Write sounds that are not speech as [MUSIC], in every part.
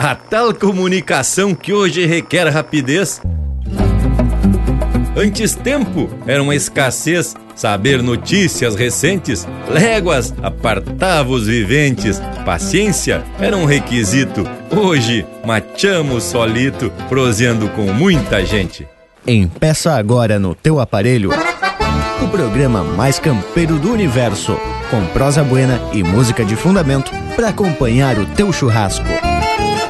A tal comunicação que hoje requer rapidez. Antes tempo era uma escassez, saber notícias recentes, léguas apartava os viventes, paciência era um requisito. Hoje, machamos solito, proseando com muita gente. Empeça agora no teu aparelho o programa mais campeiro do universo, com prosa buena e música de fundamento para acompanhar o teu churrasco.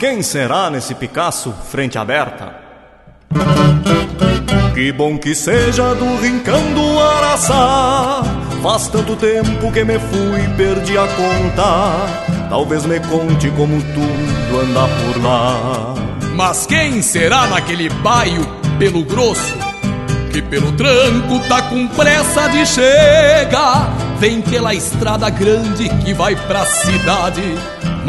Quem será nesse Picasso frente aberta? Que bom que seja do rincão do Araçá. Faz tanto tempo que me fui, perdi a conta. Talvez me conte como tudo anda por lá. Mas quem será naquele baio pelo grosso? Que pelo tranco tá com pressa de chegar. Vem pela estrada grande que vai pra cidade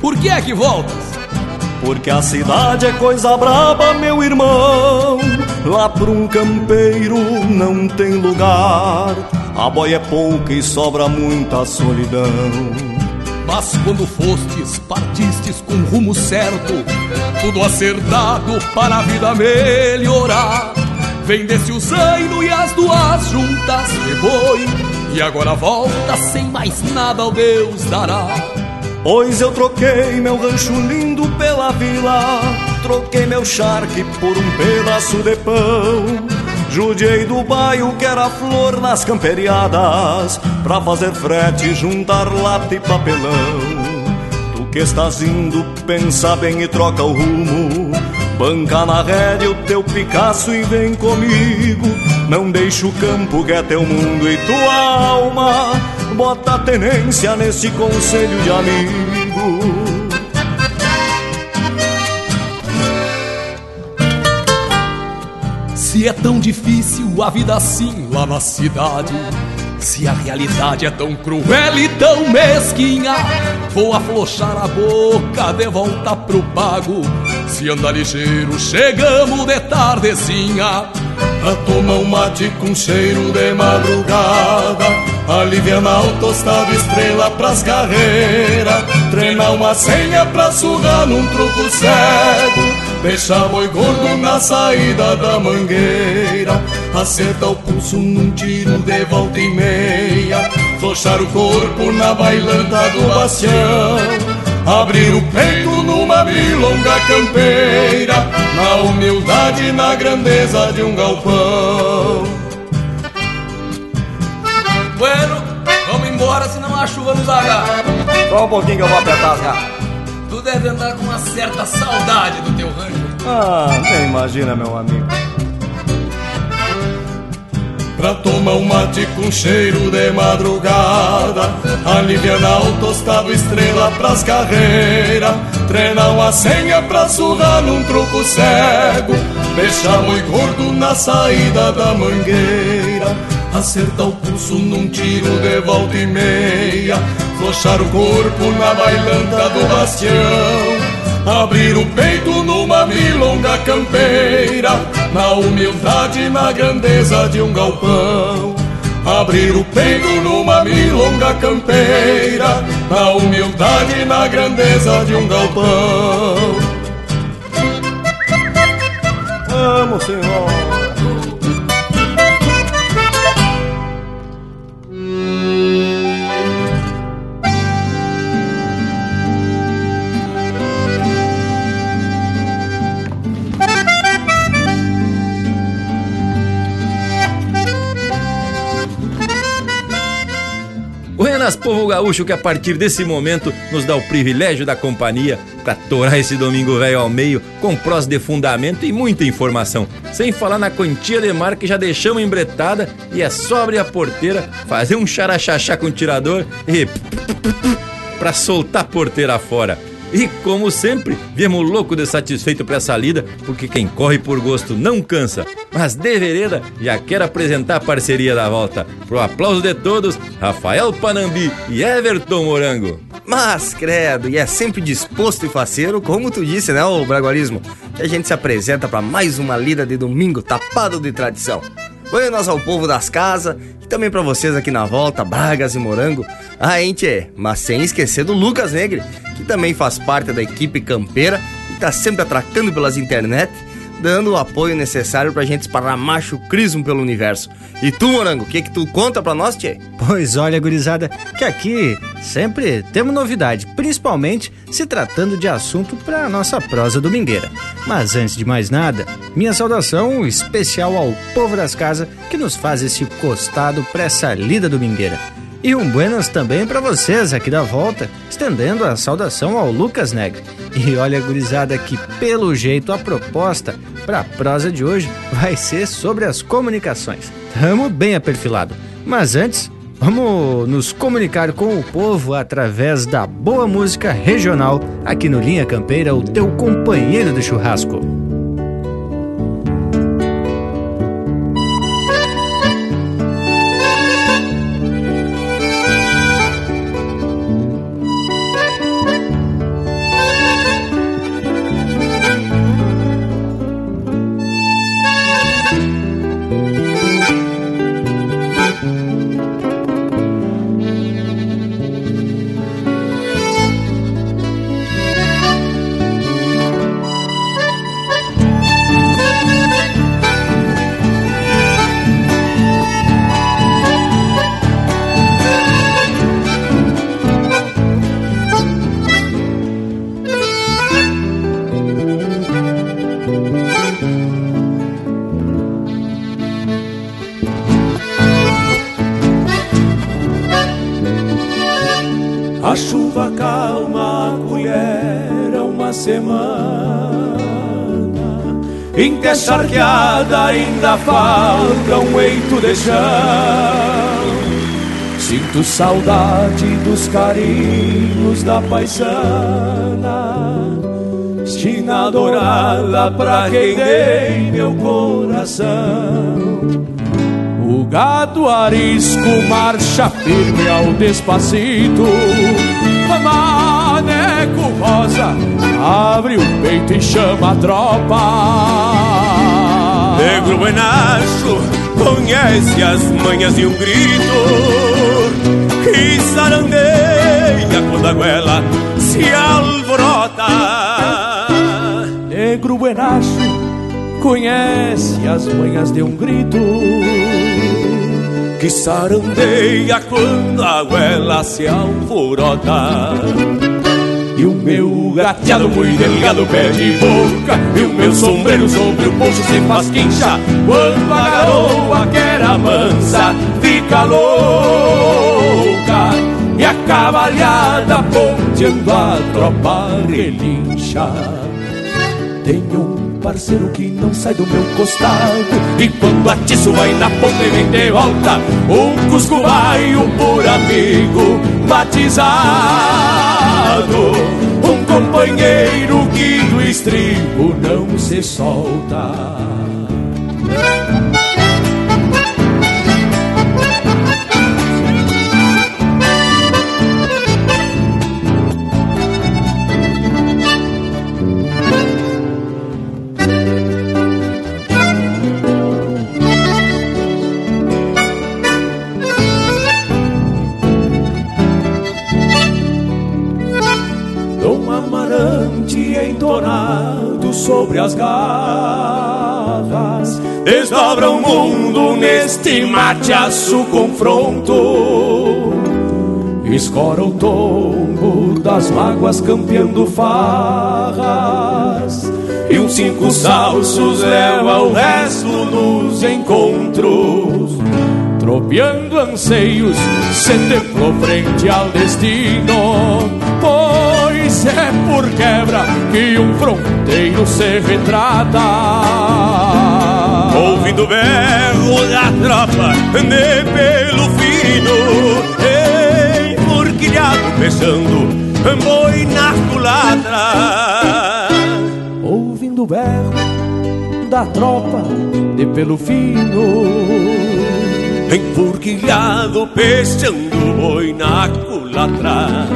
Por que é que voltas? Porque a cidade é coisa braba, meu irmão. Lá por um campeiro não tem lugar. A boia é pouca e sobra muita solidão. Mas quando fostes, partistes com rumo certo, tudo acertado para a vida melhorar. Vendesse o zaino e as duas juntas de boi, e agora volta sem mais nada ao Deus dará. Pois eu troquei meu rancho lindo pela vila, troquei meu charque por um pedaço de pão. Judiei do bairro que era flor nas camperiadas, pra fazer frete, juntar lata e papelão. Tu que estás indo, pensa bem e troca o rumo. Banca na rédea o teu Picasso e vem comigo. Não deixa o campo que é teu mundo e tua alma. Bota a tenência nesse conselho de amigo. Se é tão difícil a vida assim lá na cidade. Se a realidade é tão cruel e tão mesquinha, vou aflochar a boca de volta pro pago. Se anda ligeiro, chegamos de tardezinha. A tomar um mate com cheiro de madrugada Alivianar o tostado estrela pras carreiras Treinar uma senha pra surrar num truco cego Deixar boi gordo na saída da mangueira. Acertar o pulso num tiro de volta e meia. Flochar o corpo na bailanta do bastião Abrir o peito numa milonga campeira. Na humildade e na grandeza de um galpão. Bueno, vamos embora senão a chuva nos agarra. Só um pouquinho que eu vou apertar as garras Tu deve andar com uma certa saudade do teu rancho. Ah, nem imagina meu amigo. Pra tomar um mate com cheiro de madrugada Alivianar o tostado estrela pras carreiras Treinar uma senha pra surrar num truco cego Fecha muito gordo na saída da mangueira Acertar o pulso num tiro de volta e meia. Flochar o corpo na bailanta do bastião. Abrir o peito numa milonga campeira. Na humildade e na grandeza de um galpão. Abrir o peito numa milonga campeira. Na humildade e na grandeza de um galpão. Vamos, Senhor. Buenas, povo gaúcho, que a partir desse momento nos dá o privilégio da companhia para torar esse domingo velho ao meio com prós de fundamento e muita informação. Sem falar na quantia de mar que já deixamos embretada e é só abrir a porteira, fazer um xaraxaxá com o tirador e. [LAUGHS] para soltar a porteira fora. E como sempre, viemos louco de satisfeito para essa lida, porque quem corre por gosto não cansa. Mas de vereda, já quero apresentar a parceria da volta. Pro aplauso de todos, Rafael Panambi e Everton Morango. Mas, credo, e é sempre disposto e faceiro, como tu disse, né, o Braguarismo? Que a gente se apresenta para mais uma lida de domingo tapado de tradição. Buenas ao povo das casas e também para vocês aqui na volta, Bragas e Morango. Ah, hein, tchê? Mas sem esquecer do Lucas Negre, que também faz parte da equipe campeira e tá sempre atracando pelas internet dando o apoio necessário pra gente esparramar crismo pelo universo. E tu, Morango, o que que tu conta pra nós, tchê? Pois olha, gurizada, que aqui sempre temos novidade, principalmente se tratando de assunto pra nossa prosa domingueira. Mas antes de mais nada, minha saudação especial ao povo das casas que nos faz esse costado pra essa lida domingueira. E um buenas também para vocês aqui da volta, estendendo a saudação ao Lucas Negre. E olha, gurizada, que pelo jeito a proposta para a prosa de hoje vai ser sobre as comunicações. Tamo bem aperfilado. Mas antes, vamos nos comunicar com o povo através da boa música regional aqui no Linha Campeira, o teu companheiro de churrasco. Sinto saudade dos carinhos da paisana, estina dourada pra quem dei meu coração. O gado arisco marcha firme ao despacito, maneco rosa abre o peito e chama a tropa. Negro Buenacho conhece as manhas de um grito que sarandeia quando a goela se alvorota. Negro Buenacho conhece as manhas de um grito que sarandeia quando a goela se alvorota. E o meu gateado muito delgado pé de boca E o meu sombreiro sobre o bolso se faz quincha. Quando a garoa que era mansa fica louca. E a cavalhada ponteando a tropa relincha. Tenho um parceiro que não sai do meu costado E quando atiço vai na ponta e vem de volta. Um cusco baio por amigo batizado um companheiro que do estribo não se solta. Desdobra o mundo neste mateaço confronto. Escora o tombo das mágoas campeando farras E uns cinco salsos leva o resto dos encontros Tropeando anseios, se templou frente ao destino Pois é por quebra que um fronteiro se retrata ouvindo o berro da tropa de pelo fino, enforquilhado pensando, boi na culatra. Ouvindo o berro da tropa de pelo fino, enforquilhado pensando, boi na culatra.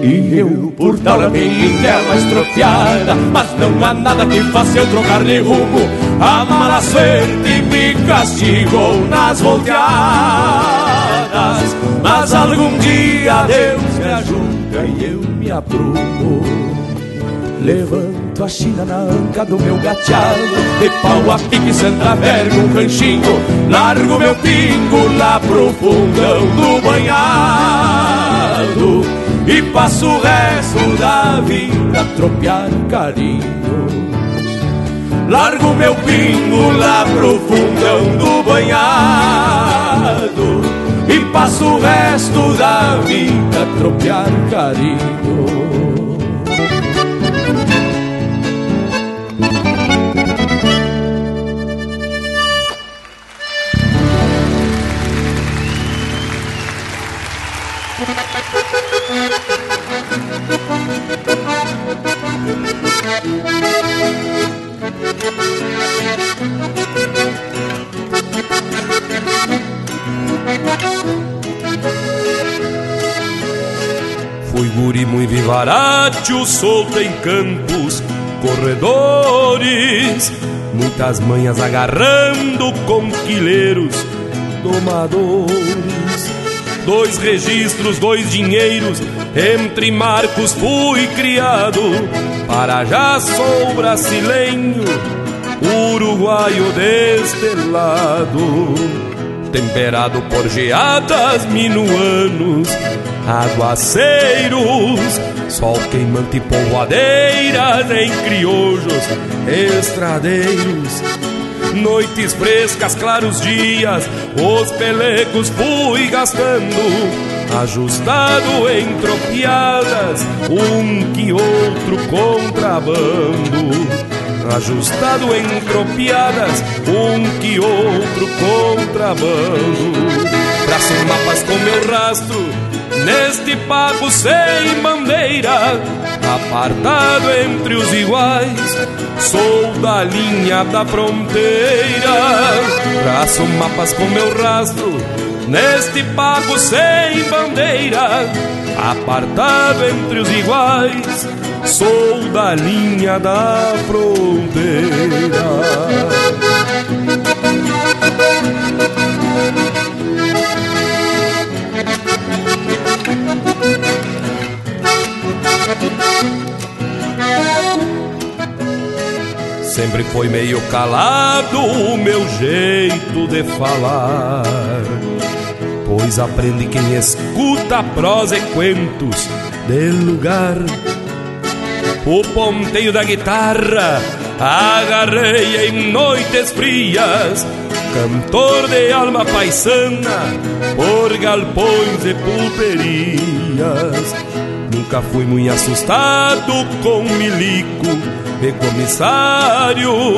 E eu, por tal em terra estropiada Mas não há nada que faça eu trocar de rumo A mala suerte me castigou nas volteadas. Mas algum dia Deus me ajuda e eu me aprumo. Levanto a China na anca do meu gateado De pau a pique, Santa Verga, um ranchinho Largo meu pingo lá pro fundão do banhado. E passo o resto da vida a tropear carinhos. Largo meu pingo lá pro fundão do banhado e passo o resto da vida a tropear carinho. Fui guri muito vivaratio, solto em campos, corredores Muitas manhas agarrando conquileiros, domadores Dois registros, dois dinheiros, entre marcos fui criado. Para já sou brasileiro, uruguaio deste lado. Temperado por geadas minuanos, aguaceiros, sol queimante e polvoadeiras em criojos estradeiros noites frescas, claros dias, os pelecos fui gastando, ajustado em tropiadas, um que outro contrabando. Ajustado em tropiadas, um que outro contrabando. Traço mapas com meu rastro, neste pago sem bandeira, apartado entre os iguais Sou da linha da fronteira, traço mapas com meu rastro, neste pago sem bandeira, apartado entre os iguais, sou da linha da fronteira. Sempre foi meio calado o meu jeito de falar. Pois aprende quem escuta prosa e cuentos de lugar. O ponteio da guitarra agarrei em noites frias. Cantor de alma paisana por galpões e pulperias. Nunca fui muito assustado com milico e comissário.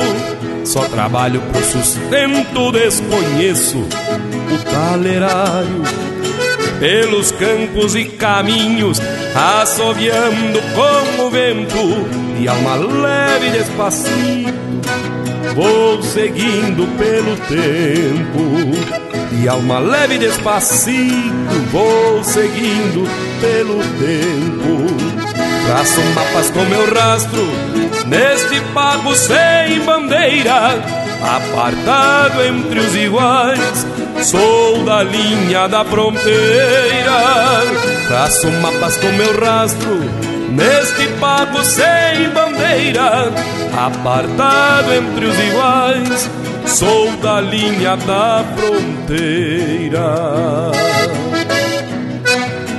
Só trabalho pro sustento, desconheço o talerário. Pelos campos e caminhos, assoviando com o vento, e alma leve e despacito, vou seguindo pelo tempo. E alma leve e despacito, vou seguindo pelo tempo. Traço mapas com meu rastro neste pago sem bandeira, apartado entre os iguais, sou da linha da fronteira. Traço mapas com meu rastro, neste pago sem bandeira, apartado entre os iguais, sou da linha da fronteira.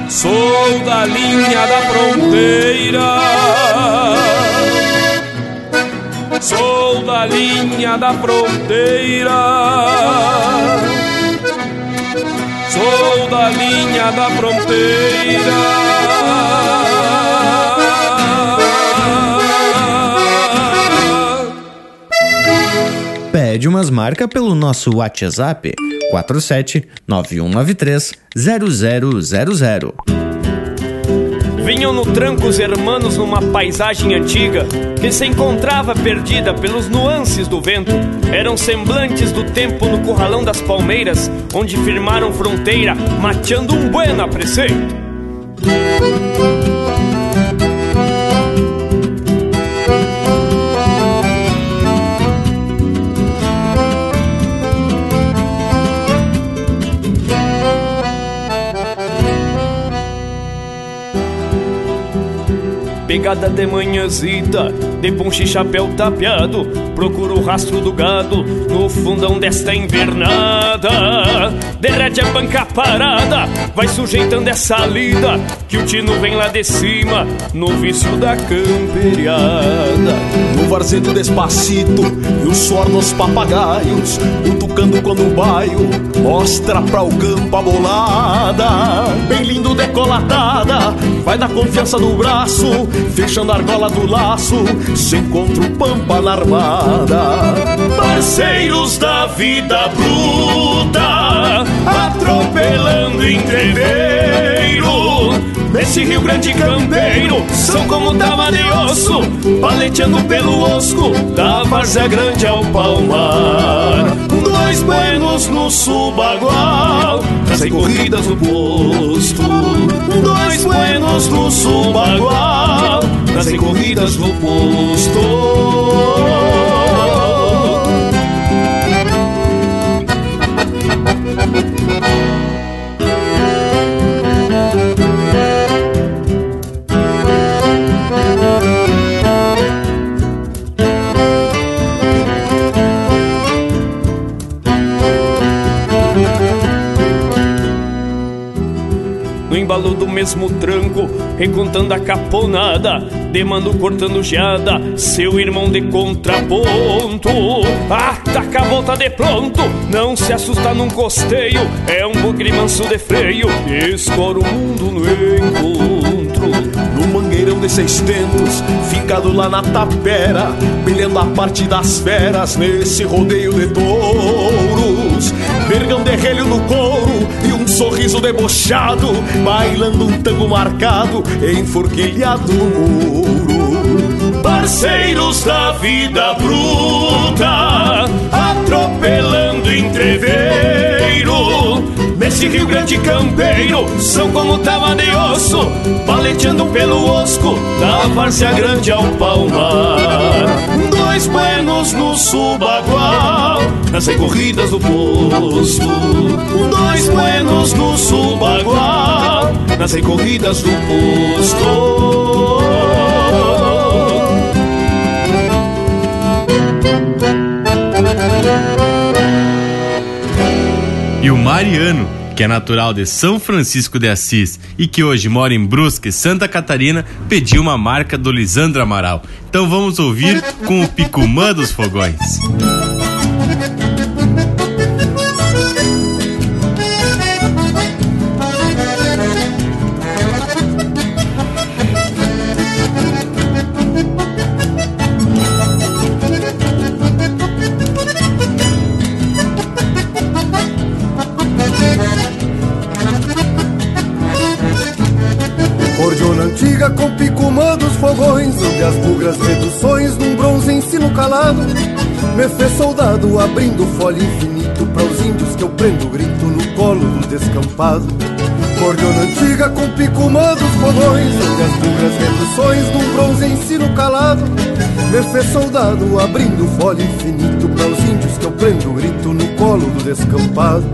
Sou da linha da fronteira. Sou da linha da fronteira. Sou da linha da fronteira. Pede umas marcas pelo nosso WhatsApp 47 9193 0000. Vinham no tranco os hermanos numa paisagem antiga que se encontrava perdida pelos nuances do vento. Eram semblantes do tempo no curralão das palmeiras, onde firmaram fronteira, mateando um bueno a preceito. Pegada de manhãzita, de ponche chapéu tapeado Procuro o rastro do gado no fundão desta invernada. Derrete a banca parada, vai sujeitando essa lida Que o tino vem lá de cima, no vício da camperiada. No varzedo despacito e o suor nos papagaios Cutucando quando o baio mostra pra o campo a bolada. Bem lindo decolatada, vai na confiança do braço Fechando a argola do laço, se encontra o pampa na armada. Parceiros da vida bruta, atropelando entreveiro. Nesse Rio Grande campeiro, são como tava de osso, paleteando pelo osco, da várzea grande ao palmar. Dois buenos no subagual, sem corridas no posto. Dois buenos no subagual, sem corridas no posto. Mesmo tranco, recontando a caponada, demando cortando geada, seu irmão de contraponto. Ataca a volta de pronto, não se assusta num costeio, é um bugre manso de freio, escora o mundo no encontro. No mangueirão de seis tentos, ficado lá na tapera, brilhando a parte das feras nesse rodeio de touros. Vergão de relho no couro sorriso debochado, bailando um tango marcado, enforquilhado no muro. Parceiros da vida bruta, atropelando entreveiro. Nesse Rio Grande campeiro, são como tava de osso, paleteando pelo osco, da várzea grande ao palmar. Dois buenos no subagual, nas recorridas do posto. Dois buenos no subagual, nas recorridas do posto. E o Mariano, que é natural de São Francisco de Assis e que hoje mora em Brusque, Santa Catarina, pediu uma marca do Lisandro Amaral. Então vamos ouvir com o Picumã dos Fogões. Folha infinito Para os índios que eu prendo grito no colo do descampado Cordiona antiga com picumã dos fogões Onde as bugras reduções num bronze ensino calado Me fez soldado abrindo folha infinito Para os índios que eu prendo grito no colo do descampado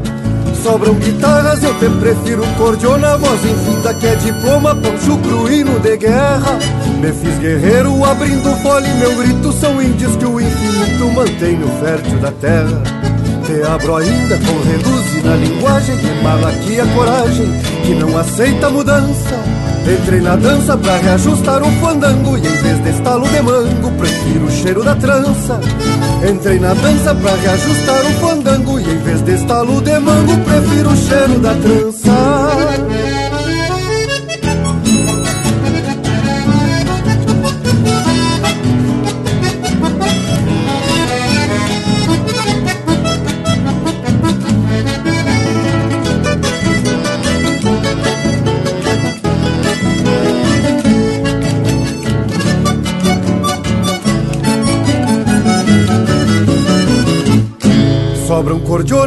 Sobram guitarras, eu te prefiro cordiona, voz infinda que é diploma, poncho cruíno de guerra. Me fiz guerreiro abrindo fole, meu grito são índios que o infinito mantém no fértil da terra. Te abro ainda com reduzir na linguagem, que mala aqui a coragem, que não aceita mudança. Entrei na dança pra reajustar o fandango E em vez de estalo de mango, prefiro o cheiro da trança Entrei na dança pra reajustar o fandango E em vez de estalo de mango, prefiro o cheiro da trança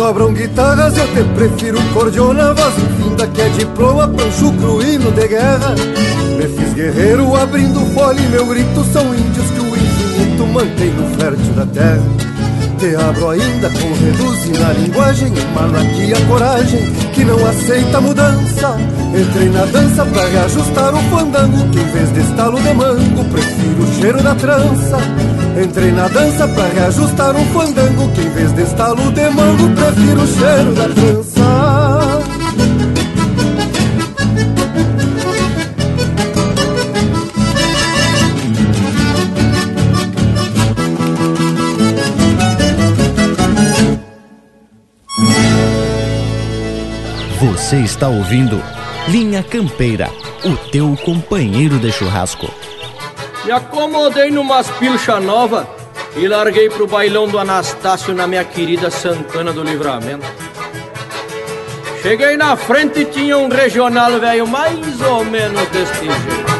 Sobram guitarras, eu te prefiro cordiona Voz infinda que é diploma, pancho cruíno de guerra. Me fiz guerreiro abrindo fole Meu grito são índios que o infinito mantém no fértil da terra Te abro ainda com reduzir na linguagem Emano aqui a coragem que não aceita mudança. Entrei na dança pra reajustar o fandango Que em vez de estalo de mango Prefiro o cheiro da trança. Entrei na dança pra reajustar um fandango Que em vez de estalo de mango Prefiro o cheiro da trança Você está ouvindo Linha Campeira, o teu companheiro de churrasco. Me acomodei numas pilcha nova e larguei pro bailão do Anastácio na minha querida Santana do Livramento. Cheguei na frente e tinha um regional velho mais ou menos deste jeito.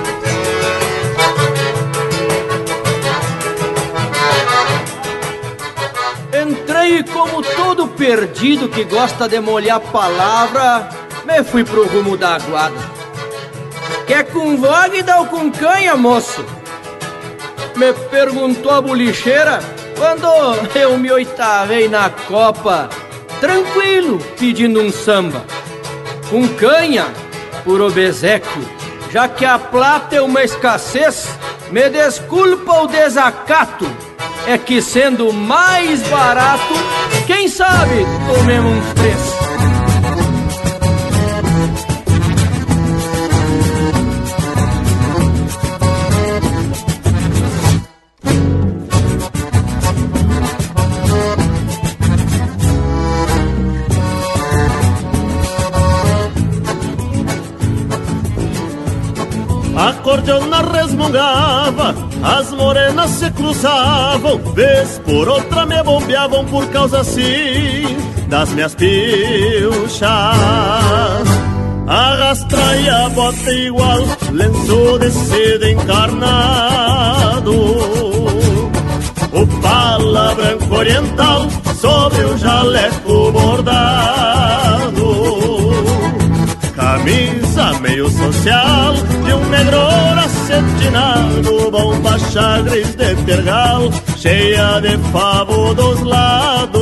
Entrei como todo perdido que gosta de molhar palavra, me fui pro rumo da aguada. Quer com vogue ou com canha, moço? Me perguntou a bolicheira quando eu me oitavei na copa, tranquilo, pedindo um samba. Com canha, por obsequio, já que a plata é uma escassez, me desculpa o desacato. É que sendo mais barato, quem sabe tomemos uns três. Acordeona resmungava, as morenas se cruzavam, vez por outra me bombeavam por causa assim das minhas pilchas. Arrastra e a bota igual, lenço de seda encarnado. O pala branco oriental sobre o jaleco bordado. Camisa meio social de um negro acetinado Bomba chagres de tergal Cheia de favo dos lados.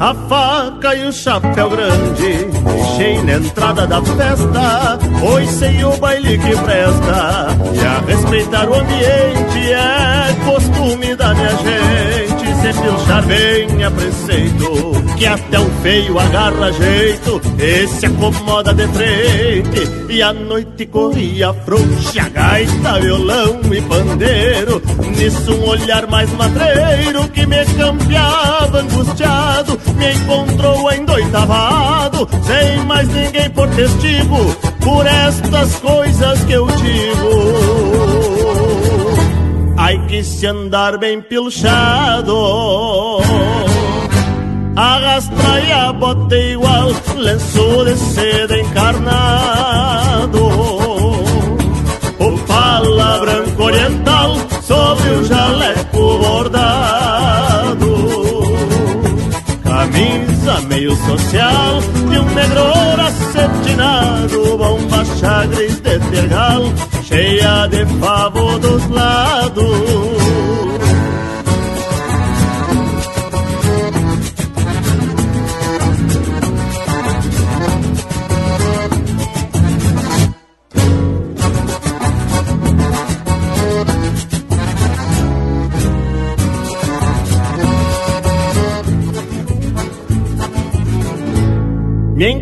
A faca e o chapéu grande Deixei na entrada da festa Pois sei o baile que presta E a respeitar o ambiente É costume da minha gente Se pilchar bem a preceito Que até o feio agarra jeito E se acomoda de frente E a noite corria frouxa Gaita, violão e pandeiro Nisso um olhar mais madreiro Que me campeava angustiado me encontrou endoitavado, sem mais ninguém por testigo, por estas coisas que eu digo. Ai que se andar bem pilchado. Arrastra e a bota igual Lenço de seda encarnado. O pala branco oriental Sobre o jaleco bordado. Camisa meio social De um negro acetinado Bomba chagres de tergal cheia de favo dos lados.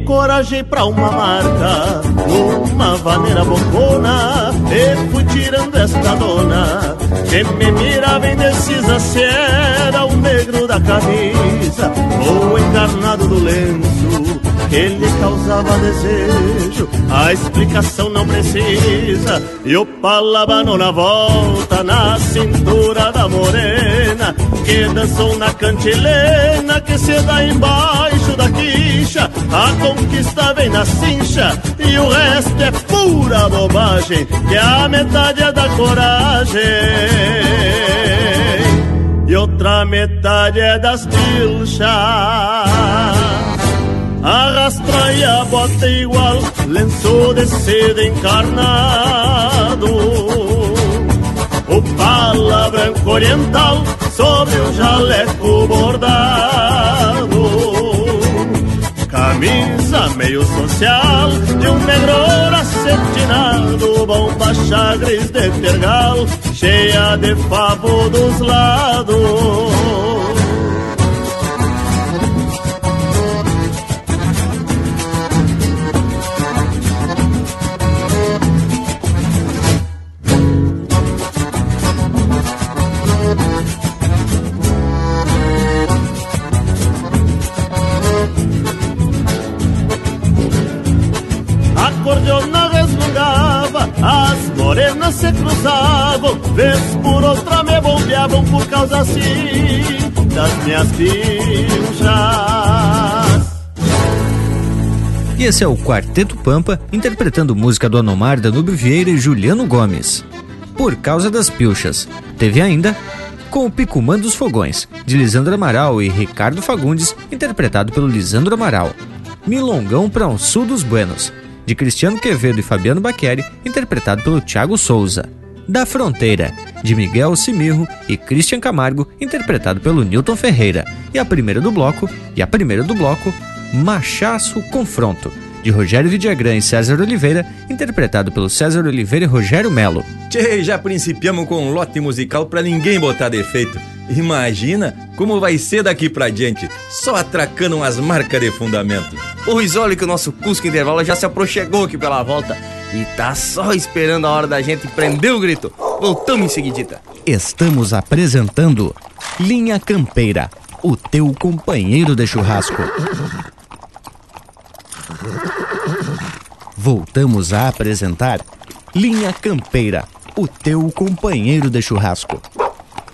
Encorajei pra uma marca, uma vaneira bocona, e fui tirando esta dona, que me mirava indecisa se era o negro da camisa ou o encarnado do lenço que lhe causava desejo. A explicação não precisa, e o palabano na volta, na cintura da morena, que dançou na cantilena, que se dá embaixo da quicha. A conquista vem na cincha, e o resto é pura bobagem, que a metade é da coragem. E outra metade é das pilchas Arrastra e a bota igual lenço de seda encarnado. O pala branco oriental sobre o jaleco bordado. Camisa meio social de um negro acetinado. Bomba chagres de tergal cheia de favo dos lados as morenas se cruzavam, vez por outra me bombeavam por causa assim das minhas pilchas. E esse é o Quarteto Pampa interpretando música do Anomar, Danúbio Vieira e Juliano Gomes. Por causa das pilchas. Teve ainda com o Picumã dos Fogões, de Lisandro Amaral e Ricardo Fagundes, interpretado pelo Lisandro Amaral. Milongão para um Sul dos Buenos, de Cristiano Quevedo e Fabiano Baqueri, interpretado pelo Thiago Souza. Da Fronteira, de Miguel Simirro e Christian Camargo, interpretado pelo Newton Ferreira. E a primeira do bloco, e a primeira do bloco, Machaço Confronto, de Rogério Vidagrã e César Oliveira, interpretado pelo César Oliveira e Rogério Melo. Tchê, já principiamos com um lote musical pra ninguém botar defeito. Imagina como vai ser daqui pra diante, só atracando umas marcas de fundamento. Pois olha que o nosso Cusco Intervalo já se aproxegou aqui pela volta e tá só esperando a hora da gente prender o grito. Voltamos em seguidita. Estamos apresentando Linha Campeira, o teu companheiro de churrasco. Voltamos a apresentar Linha Campeira, o teu companheiro de churrasco.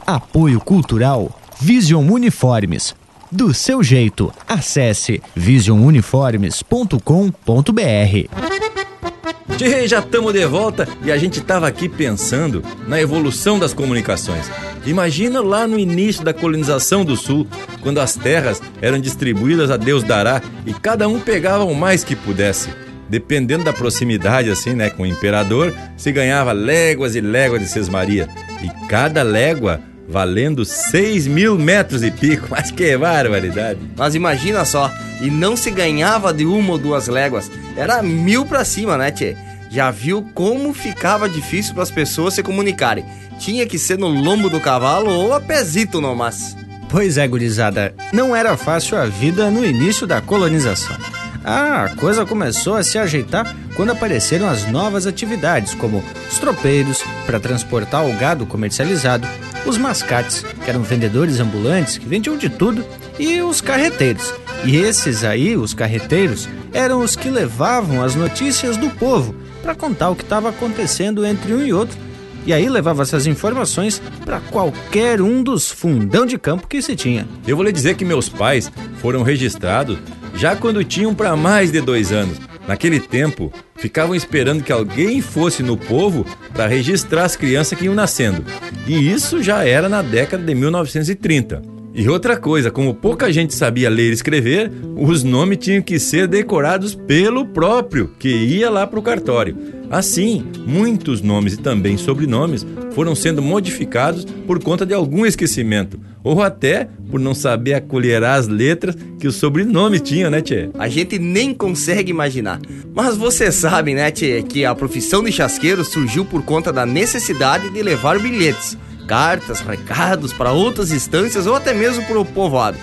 Apoio Cultural Vision Uniformes. Do seu jeito, acesse visionuniformes.com.br. Tchê, já estamos de volta e a gente tava aqui pensando na evolução das comunicações. Imagina lá no início da colonização do Sul, quando as terras eram distribuídas a Deus dará e cada um pegava o mais que pudesse. Dependendo da proximidade, assim, né, com o imperador, se ganhava léguas e léguas de sesmaria. E cada légua valendo 6 mil metros e pico. [LAUGHS] Mas que barbaridade! Mas imagina só, e não se ganhava de uma ou duas léguas, era mil pra cima, né, tchê? Já viu como ficava difícil para as pessoas se comunicarem? Tinha que ser no lombo do cavalo ou a pezito no mas. Pois é, gurizada, não era fácil a vida no início da colonização. Ah, a coisa começou a se ajeitar quando apareceram as novas atividades, como os tropeiros, para transportar o gado comercializado, os mascates, que eram vendedores ambulantes que vendiam de tudo, e os carreteiros. E esses aí, os carreteiros, eram os que levavam as notícias do povo para contar o que estava acontecendo entre um e outro. E aí levava essas informações para qualquer um dos fundão de campo que se tinha. Eu vou lhe dizer que meus pais foram registrados já quando tinham para mais de dois anos. Naquele tempo, ficavam esperando que alguém fosse no povo para registrar as crianças que iam nascendo. E isso já era na década de 1930. E outra coisa, como pouca gente sabia ler e escrever, os nomes tinham que ser decorados pelo próprio que ia lá para o cartório. Assim, muitos nomes e também sobrenomes foram sendo modificados por conta de algum esquecimento, ou até por não saber acolher as letras que o sobrenome tinha, né, Tchê? A gente nem consegue imaginar. Mas você sabe, né, Tchê, que a profissão de chasqueiro surgiu por conta da necessidade de levar bilhetes cartas, recados para outras instâncias ou até mesmo para o povoado.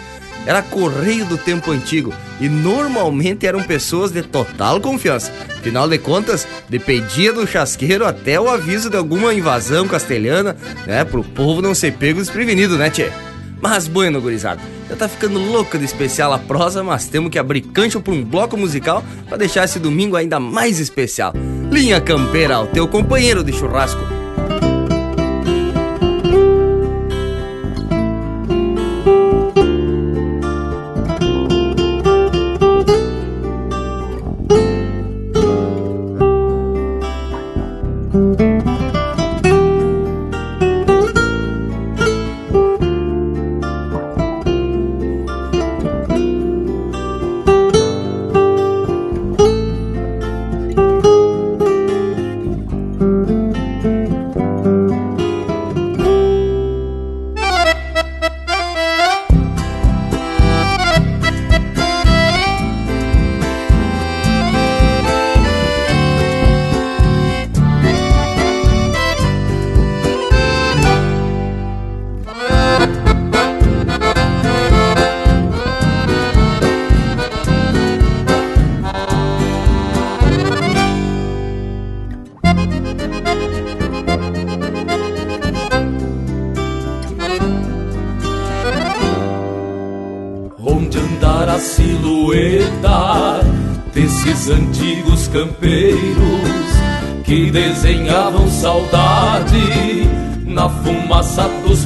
Era correio do tempo antigo e normalmente eram pessoas de total confiança. Afinal de contas, dependia do chasqueiro até o aviso de alguma invasão castelhana, né? Pro povo não ser pego desprevenido, né, tchê? Mas bueno, gurizada, já tá ficando louca de especial a prosa, mas temos que abrir cancho por um bloco musical para deixar esse domingo ainda mais especial. Linha Campeira, o teu companheiro de churrasco.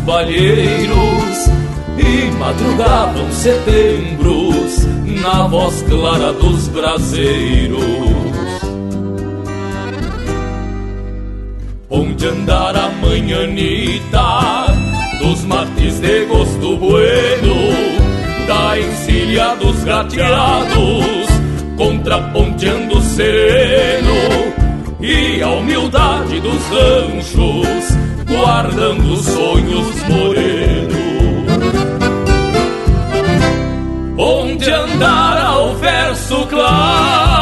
Palheiros e madrugavam setembros na voz clara dos braseiros. Onde andar a manhanita dos mates de gosto bueno, da encilha dos gateados, contraponteando sereno e a humildade dos ranchos guardando sonhos morenos. Onde andar ao verso claro,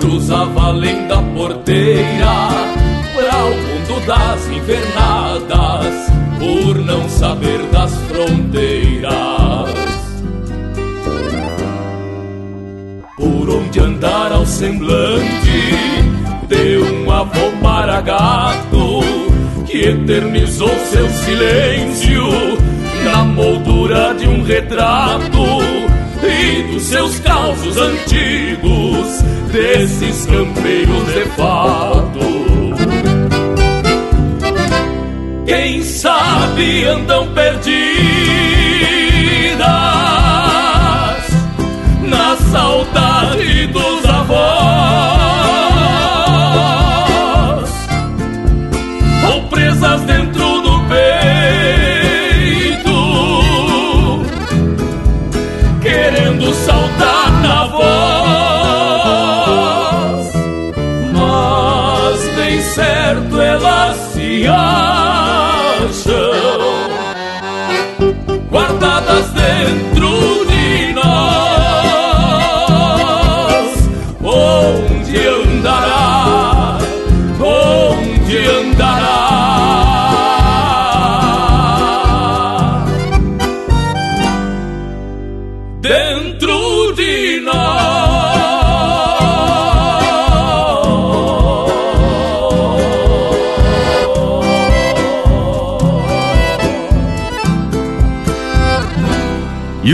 cruzava além da porteira para o mundo das invernadas, por não saber das fronteiras. Por onde andar ao semblante de um avô gato que eternizou seu silêncio na moldura de um retrato dos seus causos antigos, desses campeiros de fato. Quem sabe andam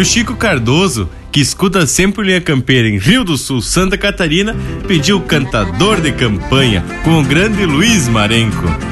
o Chico Cardoso, que escuta sempre Linha Campeira em Rio do Sul, Santa Catarina, pediu cantador de campanha com o grande Luiz Marenco.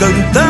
E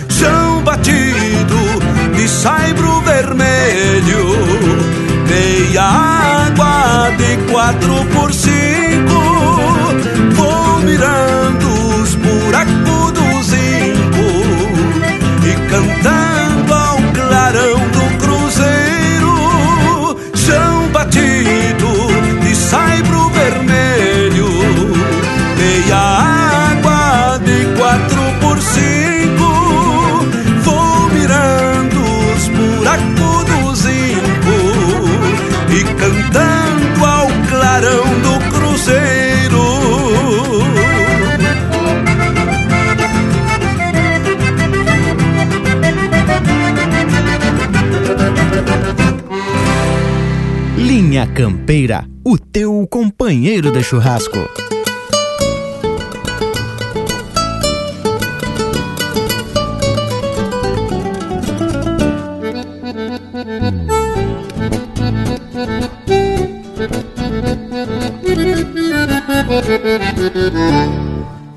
de saibro vermelho Meia água de quatro por Campeira, o teu companheiro de churrasco.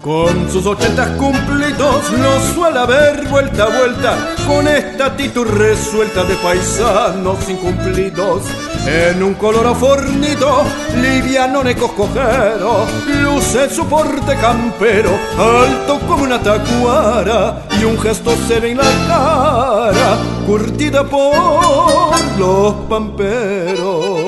Con sus ochenta cumplidos lo suele ver vuelta a vuelta con esta actitud resuelta de paisanos incumplidos. En un color fornido, liviano cojero, luce su porte campero, alto como una tacuara, y un gesto se ve en la cara, curtida por los pamperos.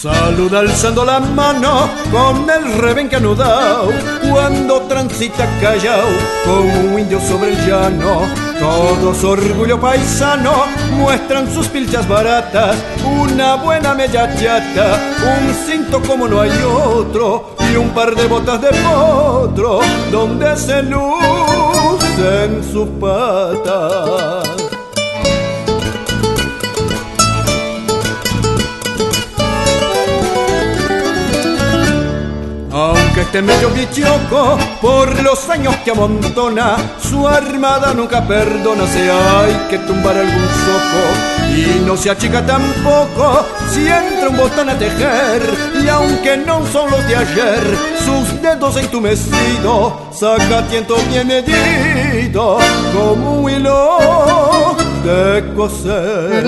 Saluda alzando la mano con el rebenque anudao cuando transita callao como un indio sobre el llano. Todos orgullo paisano muestran sus pilchas baratas, una buena media chata, un cinto como no hay otro y un par de botas de potro donde se lucen sus patas. Aunque esté medio bichoco por los años que amontona, su armada nunca perdona si hay que tumbar algún soco. Y no se achica tampoco si entra un botón a tejer. Y aunque no son los de ayer, sus dedos entumecidos saca tiento bien medido como un hilo de coser.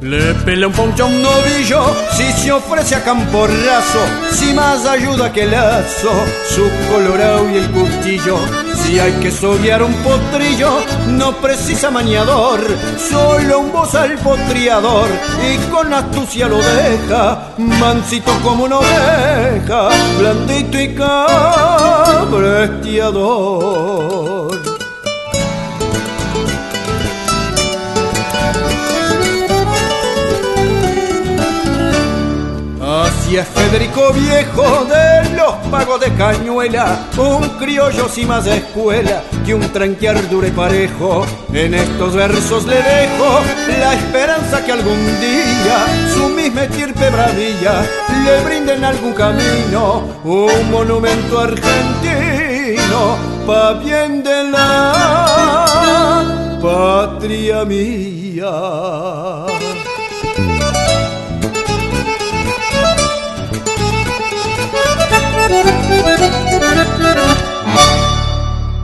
Le pelea un un novillo si se ofrece a camporrazo, si más ayuda que lazo, su colorado y el cuchillo. Si hay que soguear un potrillo, no precisa maniador, solo un voz al potriador y con astucia lo deja, mansito como una oveja, blandito y cabresteador. Así es Federico Viejo de los pagos de cañuela, un criollo sin más escuela que un tranquear dure parejo. En estos versos le dejo la esperanza que algún día su misma estirpe bravilla le brinden algún camino, un monumento argentino pa' bien de la patria mía.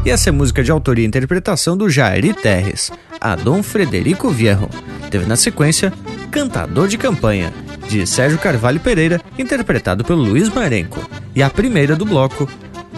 E essa é música de autoria e interpretação do Jairi Terres, a Dom Frederico Vierro. Teve na sequência Cantador de Campanha, de Sérgio Carvalho Pereira, interpretado pelo Luiz Marenco. E a primeira do bloco,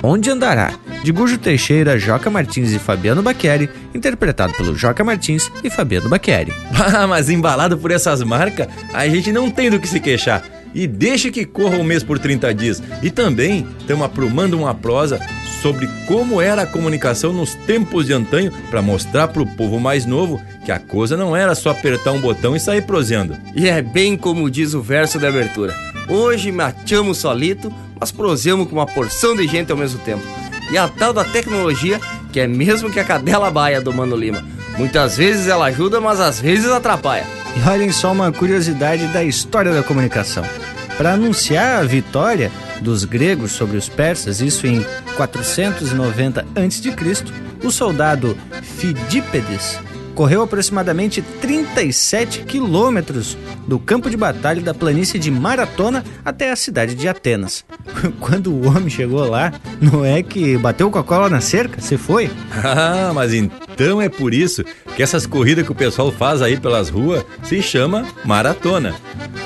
Onde Andará, de Gujo Teixeira, Joca Martins e Fabiano Bacchieri, interpretado pelo Joca Martins e Fabiano Bacchieri. [LAUGHS] Ah, mas embalado por essas marcas, a gente não tem do que se queixar. E deixa que corra o um mês por 30 dias. E também estamos aprumando uma prosa sobre como era a comunicação nos tempos de antanho para mostrar para o povo mais novo que a coisa não era só apertar um botão e sair proseando. E é bem como diz o verso da abertura. Hoje matamos solito, mas prosemos com uma porção de gente ao mesmo tempo. E a tal da tecnologia, que é mesmo que a cadela baia do Mano Lima. Muitas vezes ela ajuda, mas às vezes atrapalha. E olhem só uma curiosidade da história da comunicação. Para anunciar a vitória dos gregos sobre os persas, isso em 490 a.C., o soldado Fidípedes correu aproximadamente 37 quilômetros do campo de batalha da planície de Maratona até a cidade de Atenas. [LAUGHS] Quando o homem chegou lá, não é que bateu com a cola na cerca? Você foi? Ah, mas então é por isso que essas corridas que o pessoal faz aí pelas ruas se chama maratona.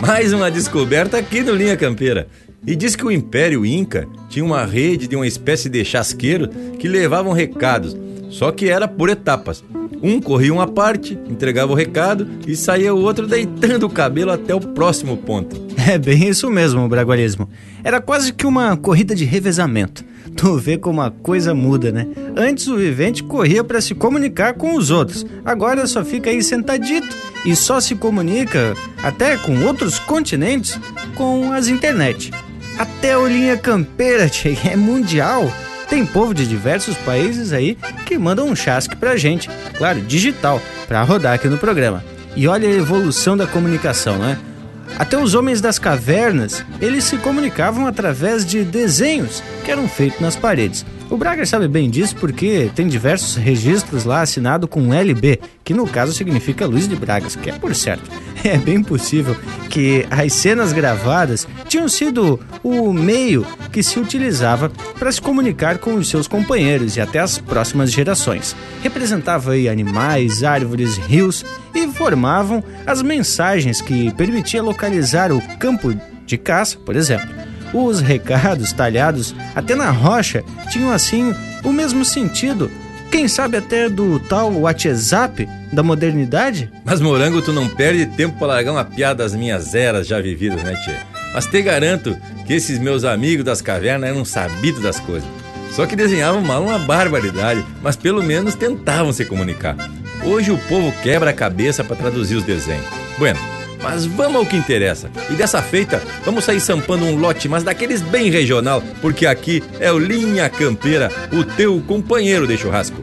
Mais uma descoberta aqui no Linha Campeira. E diz que o Império Inca tinha uma rede de uma espécie de chasqueiro que levavam recados, só que era por etapas. Um corria uma parte, entregava o recado e saía o outro deitando o cabelo até o próximo ponto. [LAUGHS] É bem isso mesmo, o bragualismo. Era quase que uma corrida de revezamento. [LAUGHS] Tu vê como a coisa muda, né? Antes o vivente corria para se comunicar com os outros. Agora só fica aí sentadito e só se comunica, até com outros continentes, com as internet. Até o Linha Campeira, [LAUGHS] tchê, é mundial. Tem povo de diversos países aí que mandam um chasque pra gente, claro, digital, pra rodar aqui no programa. E olha a evolução da comunicação, né? Até os homens das cavernas, eles se comunicavam através de desenhos que eram feitos nas paredes. O Braga sabe bem disso porque tem diversos registros lá assinado com LB, que no caso significa Luiz de Bragas, que é por certo. [LAUGHS] É bem possível que as cenas gravadas tinham sido o meio que se utilizava para se comunicar com os seus companheiros e até as próximas gerações. Representava aí animais, árvores, rios e formavam as mensagens que permitia localizar o campo de caça, por exemplo. Os recados talhados até na rocha tinham assim o mesmo sentido, quem sabe até do tal WhatsApp da modernidade? Mas Morango, tu não perde tempo para largar uma piada das minhas eras já vividas, né, tchê? Mas te garanto que esses meus amigos das cavernas eram sabidos das coisas. Só que desenhavam mal uma barbaridade, mas pelo menos tentavam se comunicar. Hoje o povo quebra a cabeça para traduzir os desenhos. Bueno, mas vamos ao que interessa. E dessa feita, vamos sair sampando um lote, mas daqueles bem regional, porque aqui é o Linha Campeira, o teu companheiro de churrasco.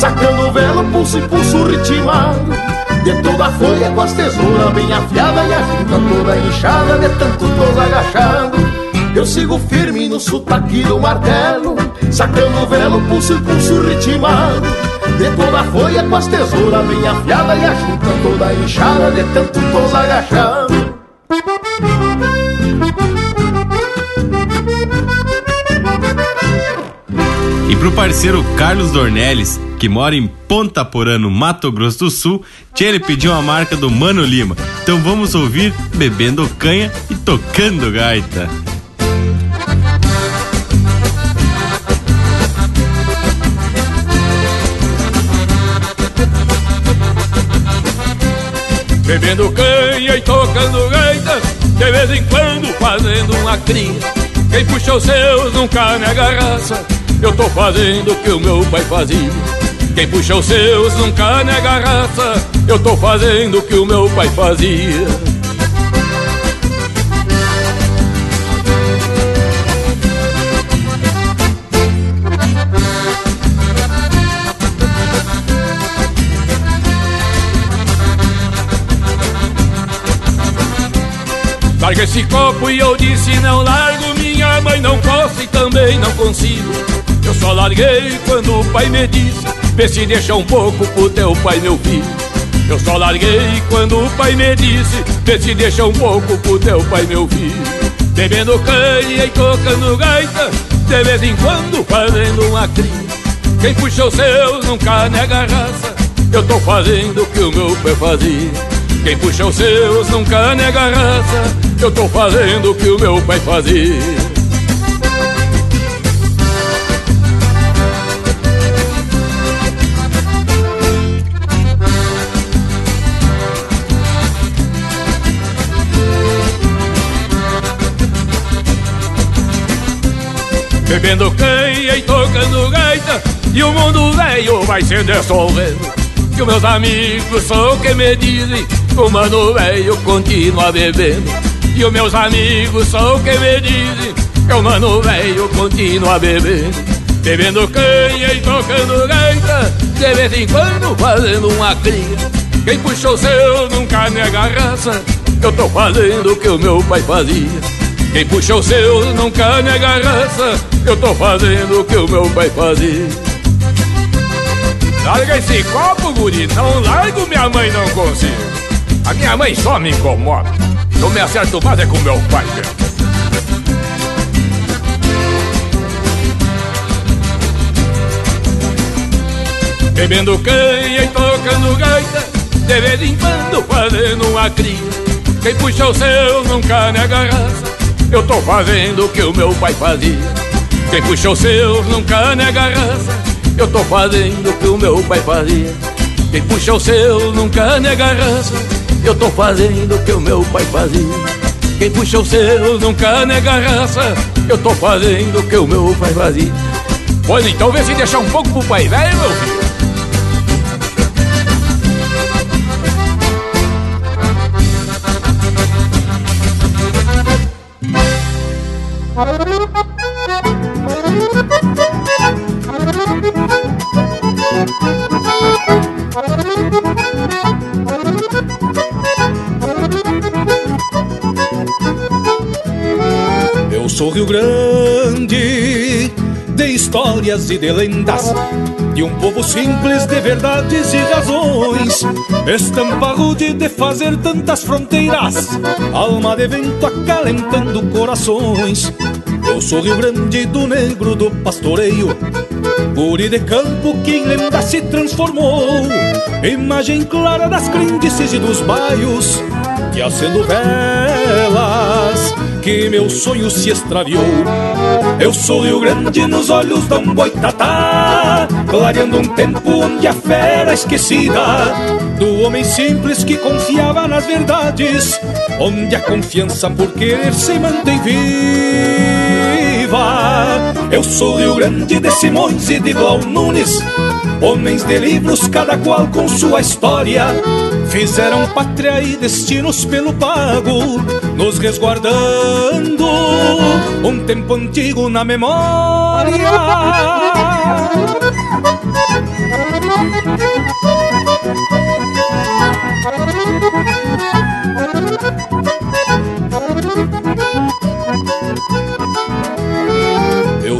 Sacando velo, pulso e pulso ritmado De toda a folha com as tesouras bem afiada E a junta toda inchada de tanto tô agachado. Eu sigo firme no sotaque do martelo Sacando velo, pulso e pulso ritmado De toda a folha com as tesouras bem afiada E a junta toda inchada de tanto tô agachado. E pro parceiro Carlos Dornelles, que mora em Ponta Porã, no Mato Grosso do Sul, ele pediu uma marca do Mano Lima. Então vamos ouvir Bebendo Canha e Tocando Gaita. Bebendo canha e tocando gaita De vez em quando fazendo uma cria Quem puxa os seus nunca nega raça Eu tô fazendo o que o meu pai fazia quem puxa os seus nunca nega raça. Eu tô fazendo o que o meu pai fazia. Larga esse copo e eu disse não largo Minha mãe não posso e também não consigo. Eu só larguei quando o pai me disse Vê se deixa um pouco pro teu pai meu filho. Eu só larguei quando o pai me disse Vê se deixa um pouco pro teu pai meu filho. Bebendo canha e tocando gaita De vez em quando fazendo uma cria. Quem puxa os seus nunca nega raça Eu tô fazendo o que o meu pai fazia. Quem puxa os seus nunca nega raça Eu tô fazendo o que o meu pai fazia Bebendo canha e tocando gaita E o mundo velho vai se dissolvendo. Que meus amigos são que me dizem O mano velho continua bebendo. E os meus amigos são que me dizem Que o mano velho continua bebendo. Bebendo canha e tocando gaita De vez em quando fazendo uma cria. Quem puxou o seu nunca nega raça Eu tô fazendo o que o meu pai fazia quem puxa o seu nunca nega raça. Eu tô fazendo o que o meu pai fazia. Larga esse copo, guri Não largo, minha mãe não consigo A minha mãe só me incomoda. Eu me acerto mais é com meu pai Bebendo canha e tocando gaita De vez em quando fazendo uma cria. Quem puxa o seu nunca nega raça eu tô fazendo o que o meu pai fazia. Quem puxou seus nunca nega raça Eu tô fazendo o que o meu pai fazia. Quem puxou seus nunca nega raça Eu tô fazendo o que o meu pai fazia. Quem puxou seus nunca nega raça Eu tô fazendo o que o meu pai fazia. Pois então vê se deixar um pouco pro pai velho, meu filho sou Rio Grande, de histórias e de lendas, de um povo simples de verdades e razões. Estampa rude de fazer tantas fronteiras, alma de vento acalentando corações. Eu sou Rio Grande do negro do pastoreio, guri de campo que em lenda se transformou. Imagem clara das crendices e dos baios, que acendo velas, que meu sonho se extraviou. Eu sou Rio Grande nos olhos da um boitatá, clareando um tempo onde a fera esquecida do homem simples que confiava nas verdades, onde a confiança por querer se mantém viva. Eu sou Rio Grande de Simões e de Blau Nunes, homens de livros, cada qual com sua história. Fizeram pátria e destinos pelo pago, nos resguardando um tempo antigo na memória.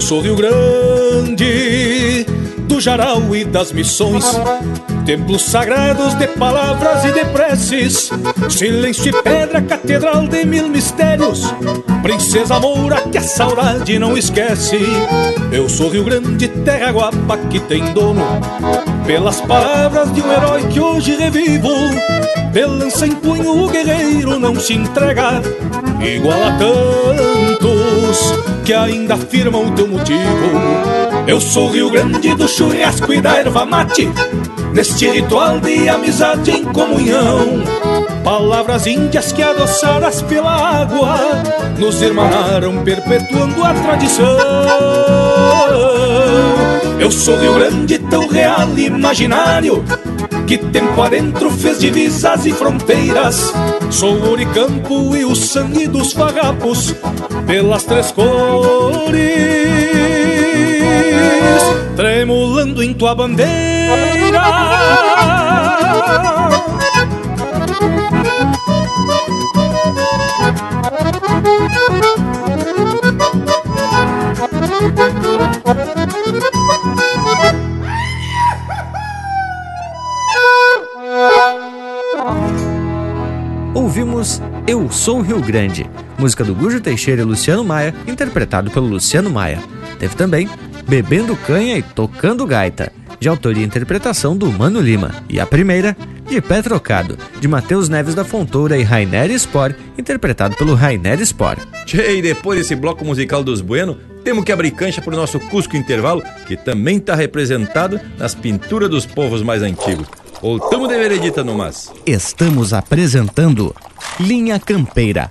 Eu sou Rio Grande, do Jaral e das Missões, templos sagrados de palavras e de preces, silêncio e pedra, catedral de mil mistérios, princesa moura que a saudade não esquece. Eu sou Rio Grande, terra guapa que tem dono, pelas palavras de um herói que hoje revivo. De lança em punho o guerreiro não se entrega Igual a que ainda afirmam o teu motivo. Eu sou Rio Grande do churrasco e da erva mate Neste ritual de amizade em comunhão. Palavras índias que adoçadas pela água Nos irmanaram perpetuando a tradição. Eu sou Rio Grande tão real e imaginário que tempo adentro fez divisas e fronteiras. Sou o Uricampo e o sangue dos farrapos pelas três cores, tremulando em tua bandeira. Ouvimos Eu Sou Rio Grande música do Gujo Teixeira e Luciano Maia, interpretado pelo Luciano Maia. Teve também Bebendo Canha e Tocando Gaita, de autoria e interpretação do Mano Lima. E a primeira, De Pé Trocado, de Matheus Neves da Fontoura e Rainer Spor, interpretado pelo Rainer Spor. Tchê, e depois desse bloco musical dos Bueno, temos que abrir cancha pro nosso Cusco Intervalo, que também está representado nas pinturas dos povos mais antigos. Voltamos de veredita no mas. Estamos apresentando Linha Campeira,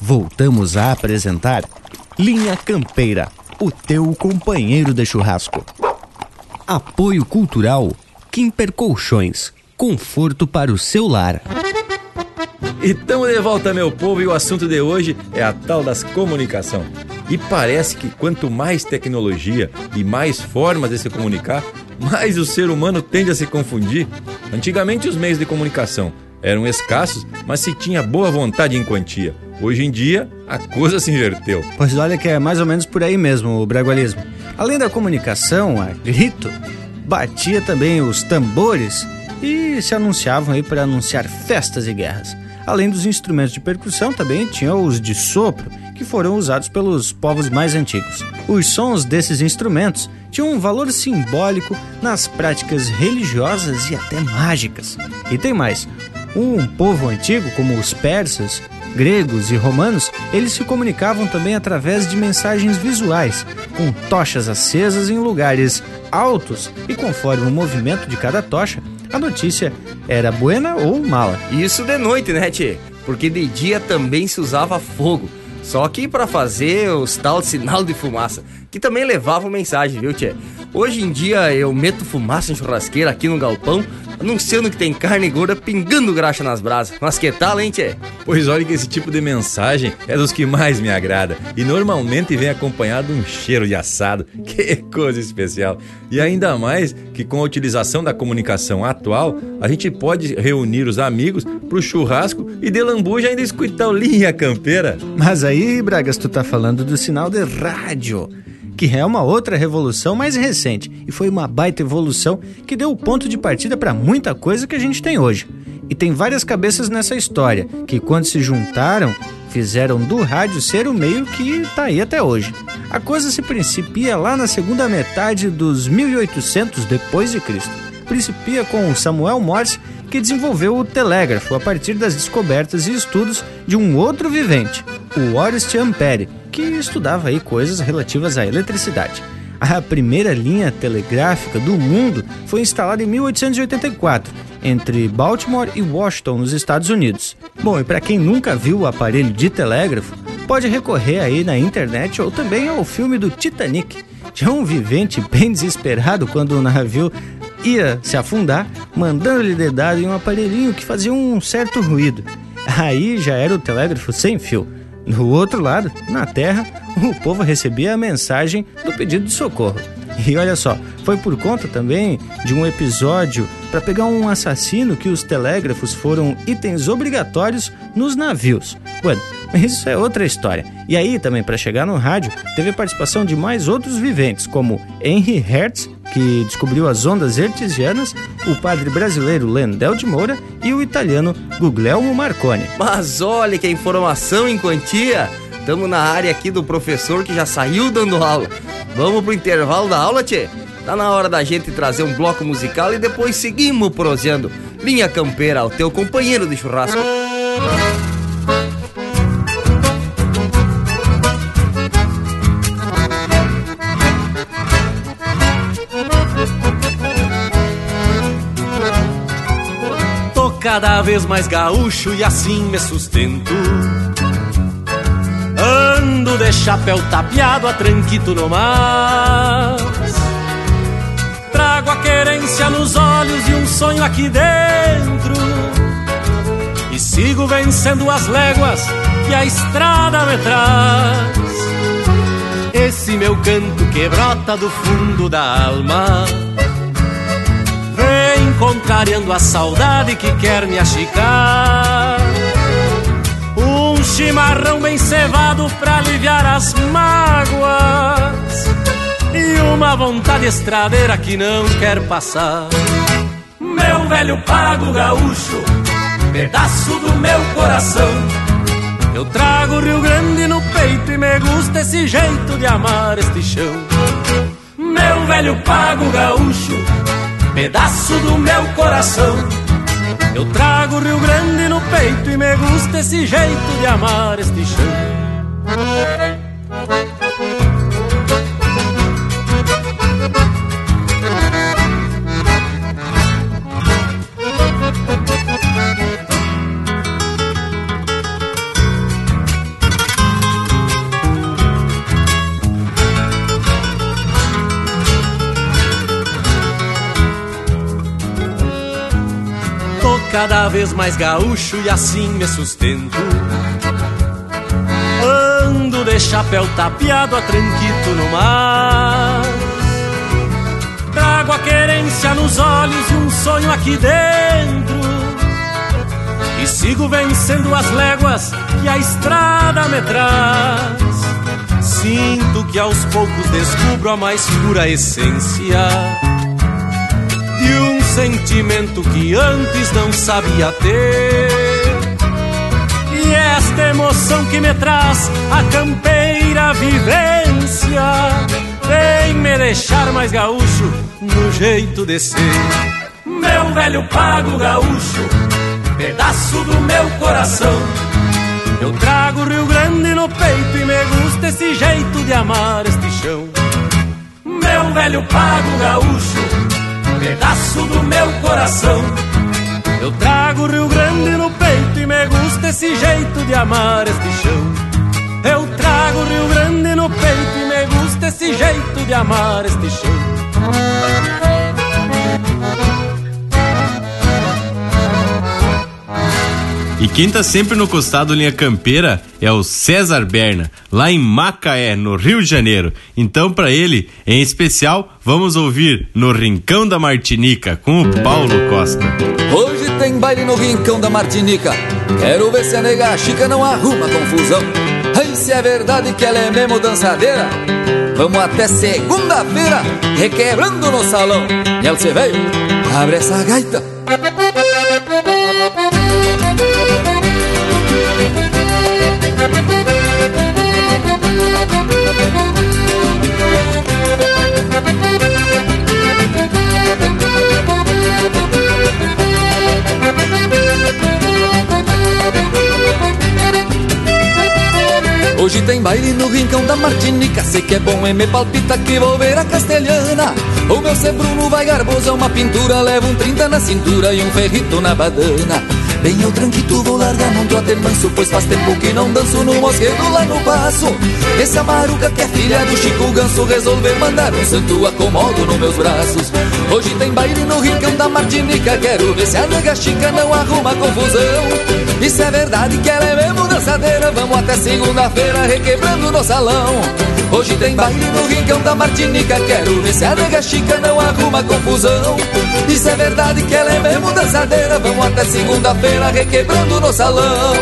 Voltamos a apresentar Linha Campeira, o teu companheiro de churrasco. Apoio Cultural Kimper Colchões, conforto para o seu lar. E tamo de volta, meu povo, e o assunto de hoje é a tal das comunicação. E parece que quanto mais tecnologia e mais formas de se comunicar, mais o ser humano tende a se confundir. Antigamente os meios de comunicação eram escassos, mas se tinha boa vontade em quantia. Hoje em dia, a coisa se inverteu. Pois olha que é mais ou menos por aí mesmo o bragualismo. Além da comunicação, a grito, batia também os tambores e se anunciavam aí para anunciar festas e guerras. Além dos instrumentos de percussão, também tinha os de sopro, que foram usados pelos povos mais antigos. Os sons desses instrumentos tinham um valor simbólico nas práticas religiosas e até mágicas. E tem mais: um povo antigo, como os persas, gregos e romanos, eles se comunicavam também através de mensagens visuais, com tochas acesas em lugares altos e conforme o movimento de cada tocha, a notícia era buena ou mala. Isso de noite, né, Tchê? Porque de dia também se usava fogo. Só que para fazer os tal sinal de fumaça, que também levavam mensagem, viu, Tchê? Hoje em dia eu meto fumaça em churrasqueira aqui no galpão anunciando que tem carne gorda pingando graxa nas brasas. Mas que tal, hein, tchê? Pois olha que esse tipo de mensagem é dos que mais me agrada e normalmente vem acompanhado de um cheiro de assado. [LAUGHS] Que coisa especial! E ainda mais que com a utilização da comunicação atual, a gente pode reunir os amigos pro churrasco e de lambuja ainda escutar o linha campeira. Mas aí, Bragas, tu tá falando do sinal de rádio que é uma outra revolução mais recente e foi uma baita evolução que deu o ponto de partida para muita coisa que a gente tem hoje. E tem várias cabeças nessa história que, quando se juntaram, fizeram do rádio ser o meio que está aí até hoje. A coisa se principia lá na segunda metade dos 1800 depois de Cristo. Principia com Samuel Morse, que desenvolveu o telégrafo a partir das descobertas e estudos de um outro vivente, o Oreste Ampere, que estudava aí coisas relativas à eletricidade. A primeira linha telegráfica do mundo foi instalada em 1884, entre Baltimore e Washington, nos Estados Unidos. Bom, e para quem nunca viu o aparelho de telégrafo, pode recorrer aí na internet ou também ao filme do Titanic. Tinha um vivente bem desesperado quando o navio ia se afundar, mandando-lhe dedado em um aparelhinho que fazia um certo ruído. Aí já era o telégrafo sem fio. Do outro lado, na terra, o povo recebia a mensagem do pedido de socorro. E olha só, foi por conta também de um episódio para pegar um assassino que os telégrafos foram itens obrigatórios nos navios. Bueno, isso é outra história. E aí também para chegar no rádio, teve a participação de mais outros viventes, como Henry Hertz, que descobriu as ondas hertzianas, o padre brasileiro Lendel de Moura e o italiano Guglielmo Marconi. Mas olha que informação em quantia! Estamos na área aqui do professor que já saiu dando aula. Vamos pro intervalo da aula, tchê? Tá na hora da gente trazer um bloco musical e depois seguimos proseando. Linha Campeira, o teu companheiro de churrasco. Cada vez mais gaúcho e assim me sustento. Ando de chapéu tapeado a tranquito no mar querência nos olhos e um sonho aqui dentro. E sigo vencendo as léguas que a estrada me traz. Esse meu canto que brota do fundo da alma. Contrariando a saudade que quer me achicar. Um chimarrão bem cevado pra aliviar as mágoas e uma vontade estradeira que não quer passar. Meu velho pago gaúcho, pedaço do meu coração. Eu trago o Rio Grande no peito e me gusta esse jeito de amar este chão. Meu velho pago gaúcho, pedaço do meu coração. Eu trago o Rio Grande no peito e me gusta esse jeito de amar este chão. Cada vez mais gaúcho e assim me sustento. Ando de chapéu tapeado a tranquito no mar. Trago a querência nos olhos e um sonho aqui dentro. E sigo vencendo as léguas que a estrada me traz. Sinto que aos poucos descubro a mais pura essência de um sentimento que antes não sabia ter. E esta emoção que me traz a campeira vivência vem me deixar mais gaúcho no jeito de ser. Meu velho pago gaúcho, pedaço do meu coração. Eu trago o Rio Grande no peito e me gusta esse jeito de amar este chão. Meu velho pago gaúcho pedaço do meu coração. Eu trago o Rio Grande no peito e me gusta esse jeito de amar este chão. Eu trago o Rio Grande no peito e me gusta esse jeito de amar este chão. E quem tá sempre no costado linha campeira é o César Berna, lá em Macaé, no Rio de Janeiro. Então, para ele, em especial, vamos ouvir No Rincão da Martinica com o Paulo Costa. Hoje tem baile no Rincão da Martinica. Quero ver se a nega chica não arruma confusão. Ai, se é verdade que ela é mesmo dançadeira. Vamos até segunda-feira, requebrando no salão. E ela, você veio, abre essa gaita. Tem baile no rincão da Martinica. Sei que é bom e me palpita que vou ver a castelhana. O meu ser Bruno vai garboso, é uma pintura. Leva um 30 na cintura e um ferrito na badana Bem eu tranquito, vou largar num trote manso Pois faz tempo que não danço no mosquedo lá no passo. Esse amaruca que é filha do Chico Ganso Resolver mandar um santo acomodo nos meus braços. Hoje tem baile no rincão da Martinica Quero ver se a nega chica não arruma confusão. Se é verdade que ela é mesmo dançadeira Vamos até segunda-feira requebrando no salão Hoje tem baile no rincão da Martinica. Quero ver se a nega chica não arruma confusão. Se é verdade que ela é mesmo dançadeira. Vamos até segunda-feira requebrando no salão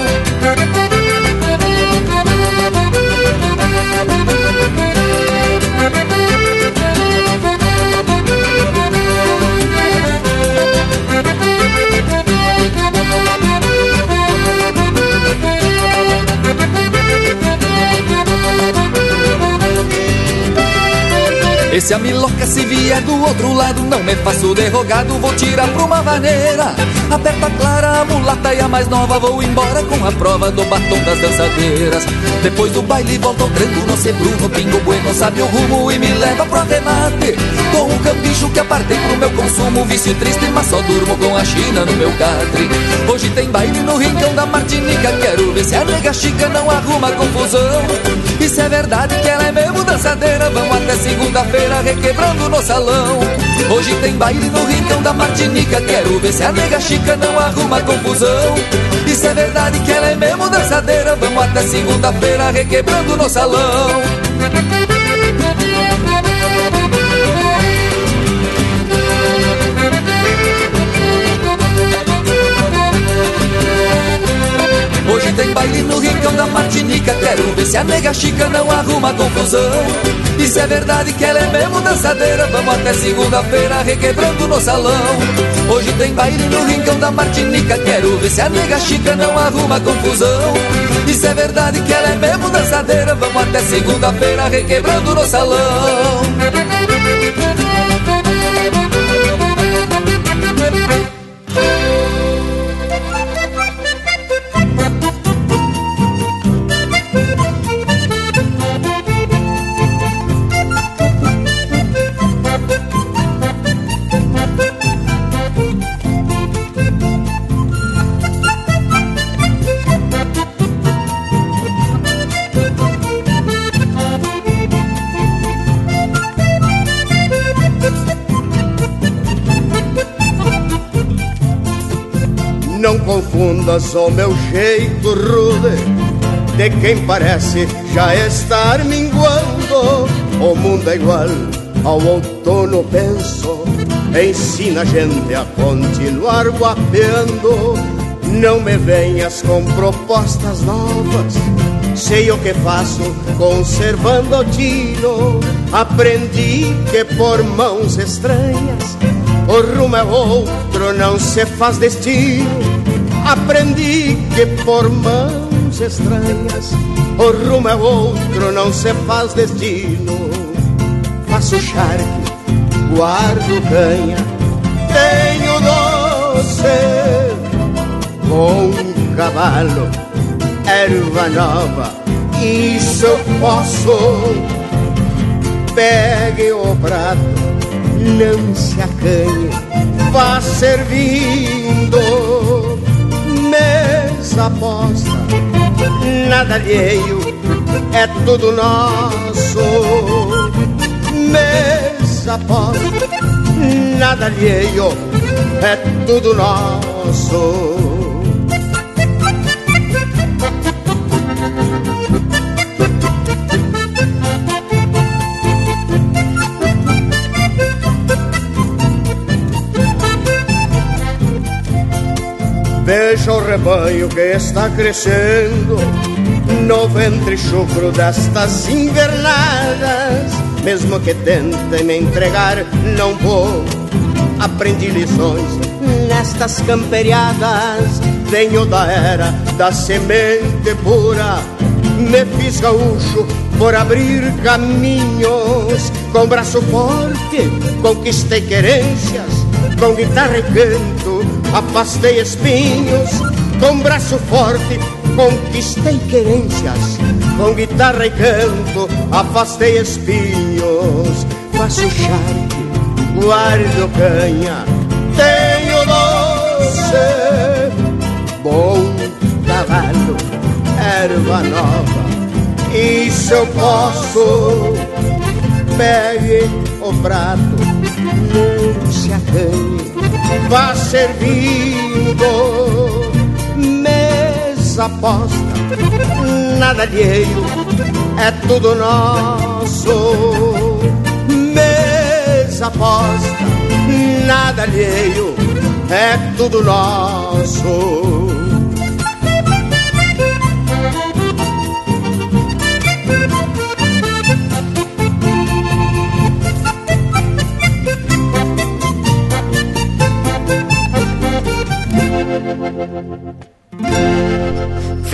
Esse a miloca se vier do outro lado Não me faço derrogado, vou tirar pra uma vaneira Aperta clara, a mulata e a mais nova Vou embora com a prova do batom das dançadeiras. Depois do baile volto ao tranco no Bruno Pingo Bueno sabe o rumo e me leva pro remate Com o cambicho que apartei pro meu consumo Vício triste, mas só durmo com a China no meu catre. Hoje tem baile no rincão da Martinica Quero ver se a nega chica não arruma confusão E se é verdade que ela é mesmo dançadeira. Vamos até segunda-feira requebrando no salão. Hoje tem baile no rincão da Martinica. Quero ver se a nega chica não arruma confusão. E se é verdade que ela é mesmo dançadeira. Vamos até segunda-feira requebrando no salão tem baile no rincão da Martinica. Quero ver se a nega chica não arruma confusão. E se é verdade que ela é mesmo dançadeira. Vamos até segunda-feira requebrando no salão. Hoje tem baile no rincão da Martinica. Quero ver se a nega chica não arruma confusão. E se é verdade que ela é mesmo dançadeira. Vamos até segunda-feira requebrando no salão confundas o meu jeito rude. De quem parece já estar minguando O mundo é igual ao outono, penso. Ensina a gente a continuar guapeando. Não me venhas com propostas novas. Sei o que faço conservando o tino. Aprendi que por mãos estranhas o rumo é outro, não se faz destino. Aprendi que por mãos estranhas o rumo é outro, não se faz destino. Faço charque, guardo canha, tenho doce, bom cavalo, erva nova, isso eu posso. Pegue o prato não se acanhe, vá servindo. Mesa posta, nada alheio, é tudo nosso. Mesa posta, nada alheio, é tudo nosso. Veja o rebanho que está crescendo no ventre chucro destas invernadas. Mesmo que tentem me entregar, não vou. Aprendi lições nestas camperiadas. Venho da era da semente pura. Me fiz gaúcho por abrir caminhos. Com braço forte conquistei querências. Com guitarra e canto afastei espinhos, com braço forte conquistei querências, com guitarra e canto afastei espinhos, faço charque, guardo canha, tenho doce, bom cavalo, erva nova, isso eu posso, pegue o prato, não se acanhe vá servindo mesa posta, nada alheio, é tudo nosso. Mesa posta, nada alheio, é tudo nosso.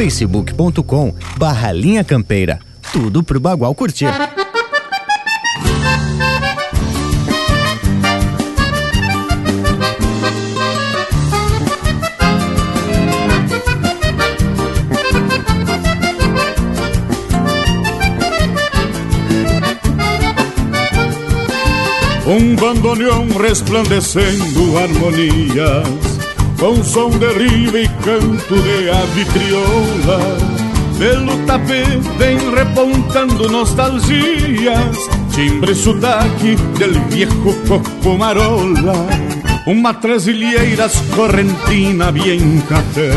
facebook.com barra linha campeira. Tudo pro Bagual curtir. Um bandoneão resplandecendo harmonias Com som de rio e canto de ave crioula. Pelo tapete vem repontando nostalgias. Timbre sotaque del viejo cocomarola, uma tresilheiras correntina bien café.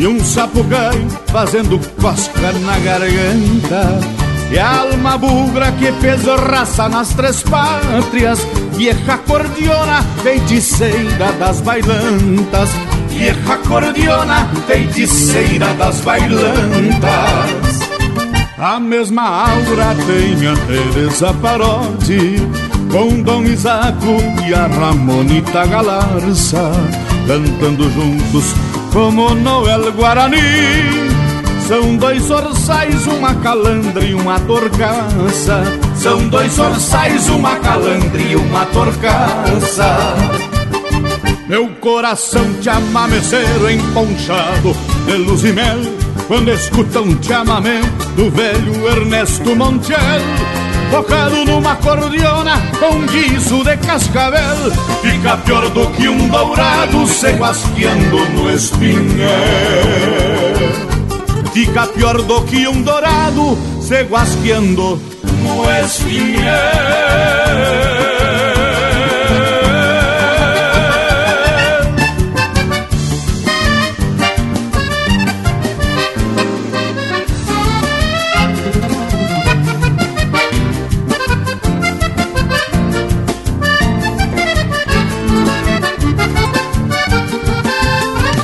E um sapucaí fazendo cosca na garganta. E a alma bugra que fez raça nas três pátrias, vieja cordiona, feiticeira das bailantas, vieja cordiona, feiticeira das bailantas. A mesma aura tem a Teresa Parotti Com Dom Isaco e a Ramonita Galarça Cantando juntos como Noel Guarani São dois orçais, uma calandra e uma torcaça. São dois orçais, uma calandra e uma torcaça. Meu coração te amameceiro emponchado de luz e mel. Quando escuta um chamamé do velho Ernesto Montiel. Focado numa cordiona com guiso de cascavel Fica pior do que um dourado se no espinhel Fica pior do que um dourado se guasqueando no espinhel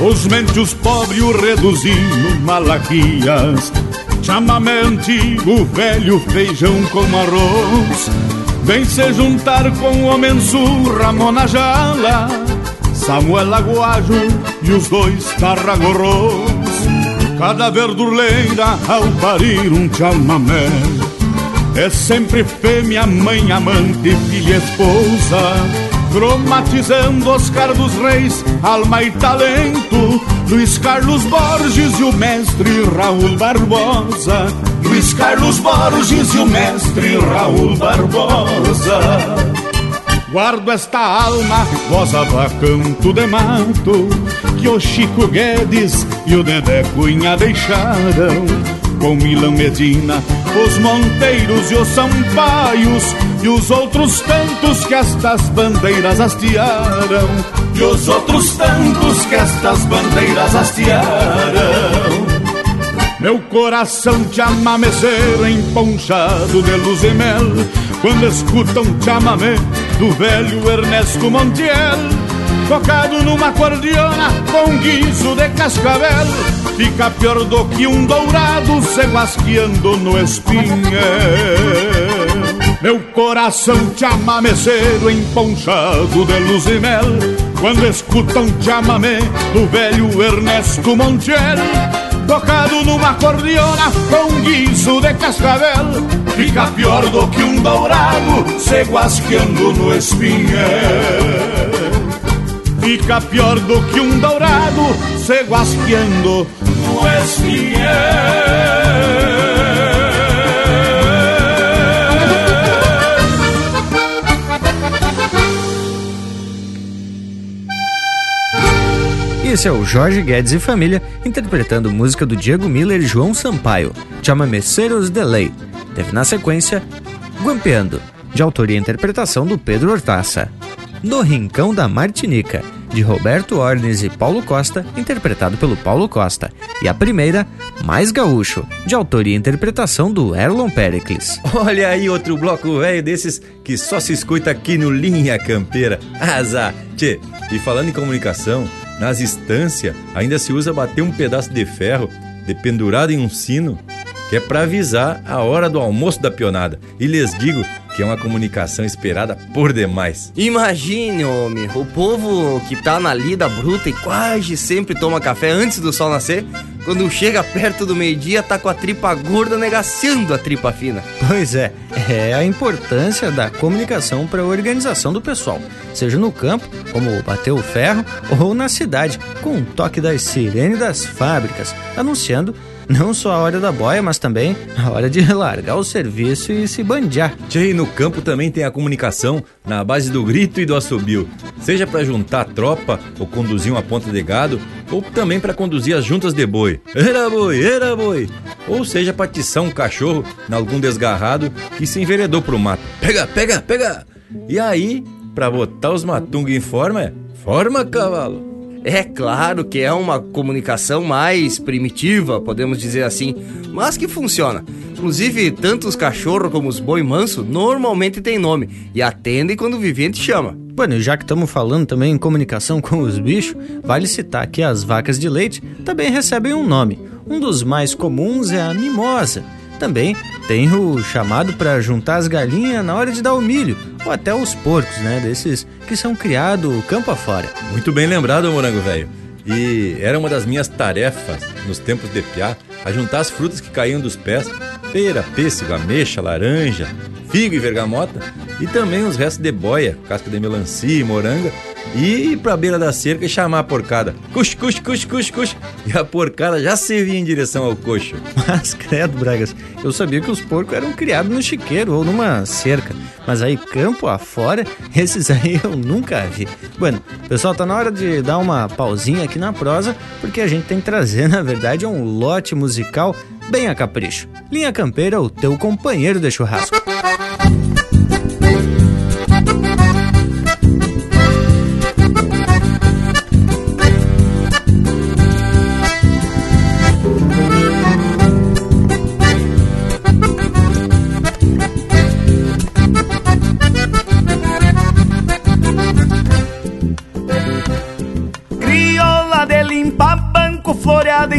Os mentos pobres o reduzindo malaquias. Chamamé antigo, velho feijão com arroz. Vem se juntar com o Mensu Ramona Jala. Samuel Aguajo e os dois tarragorros. Cada verdurleira ao parir um chamamé. É sempre fêmea, mãe, amante, filha, esposa Cromatizando Oscar dos Reis, alma e talento Luiz Carlos Borges e o mestre Raul Barbosa. Luiz Carlos Borges e o mestre Raul Barbosa. Guardo esta alma, voz a vacanto de mato Que o Chico Guedes e o Dedé Cunha deixaram. Com Milan Medina, os Monteiros e os Sampaios e os outros tantos que estas bandeiras hastearam. E os outros tantos que estas bandeiras hastearam. Meu coração te amamecer emponchado de luz e mel. Quando escutam um chamamé do velho Ernesto Montiel. Tocado numa cordiona com guiso de cascavel Fica pior do que um dourado se no espinhel meu coração te amameceiro emponchado de luz e mel. Quando escuta um chamamé do velho Ernesto Montiel. Tocado numa cordiona com guiso de cascavel. Fica pior do que um dourado se guasqueando no espinhel. Fica pior do que um dourado se guasqueando no espinhel Esse é o Jorge Guedes e Família interpretando música do Diego Miller e João Sampaio, Chama Meceros Delay. Teve na sequência Guampeando, de autoria e interpretação do Pedro Hortaça. No Rincão da Martinica, de Roberto Ornes e Paulo Costa, interpretado pelo Paulo Costa. E a primeira, Mais Gaúcho, de autoria e interpretação do Erlon Pericles. Olha aí outro bloco velho desses que só se escuta aqui no Linha Campeira. Azar! Tchê, e falando em comunicação, nas estâncias, ainda se usa bater um pedaço de ferro dependurado em um sino, que é para avisar a hora do almoço da pionada. E lhes digo que é uma comunicação esperada por demais. Imagine, homem, o povo que tá na lida bruta e quase sempre toma café antes do sol nascer, quando chega perto do meio-dia tá com a tripa gorda negaciando a tripa fina. Pois é, é a importância da comunicação para a organização do pessoal, seja no campo, como bater o ferro, ou na cidade, com o toque das sirenes das fábricas, anunciando Não só a hora da boia, mas também a hora de largar o serviço e se bandear. Tchê, no campo também tem a comunicação na base do grito e do assobio. Seja para juntar tropa ou conduzir uma ponta de gado, ou também para conduzir as juntas de boi. Era boi, era boi! Ou seja para atiçar um cachorro em algum desgarrado que se enveredou pro mato. Pega, pega, pega! E aí, para botar os matung em forma, forma cavalo! É claro que é uma comunicação mais primitiva, podemos dizer assim, mas que funciona. Inclusive, tanto os cachorros como os boi manso normalmente têm nome e atendem quando o vivente chama. Bueno, já que estamos falando também em comunicação com os bichos, vale citar que as vacas de leite também recebem um nome. Um dos mais comuns é a mimosa. Também tem o chamado para juntar as galinhas na hora de dar o milho, ou até os porcos, né? Desses que são criados campo afora. Muito bem lembrado, morango velho. E era uma das minhas tarefas nos tempos de piá, a juntar as frutas que caíam dos pés, pera, pêssego, ameixa, laranja, figo e vergamota, e também os restos de boia, casca de melancia e moranga, e ir pra beira da cerca e chamar a porcada. Cux, cux, cux, cux, cux. E a porcada já se via em direção ao coxo. [LAUGHS] Mas, credo, Bragas, eu sabia que os porcos eram criados no chiqueiro ou numa cerca. Mas aí, campo afora, [LAUGHS] esses aí eu nunca vi. Bueno, pessoal, tá na hora de dar uma pausinha aqui na prosa, porque a gente tem que trazer, [LAUGHS] na verdade, um lote musical bem a capricho. Linha Campeira, o teu companheiro de churrasco.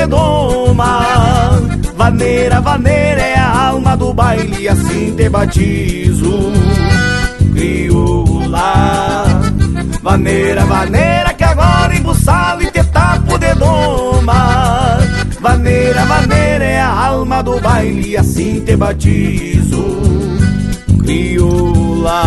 tapo de doma Vaneira, vaneira é a alma do baile assim te batizo. Crioula Vaneira, vaneira que agora embuçado e te tapo de doma Vaneira, vaneira é a alma do baile assim te batizo. Crioula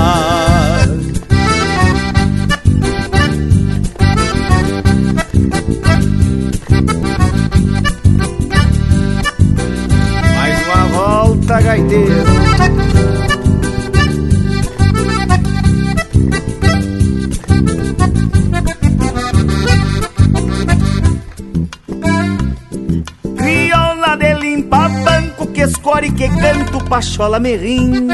Crioula de limpa banco que escore que canto pachola merrim.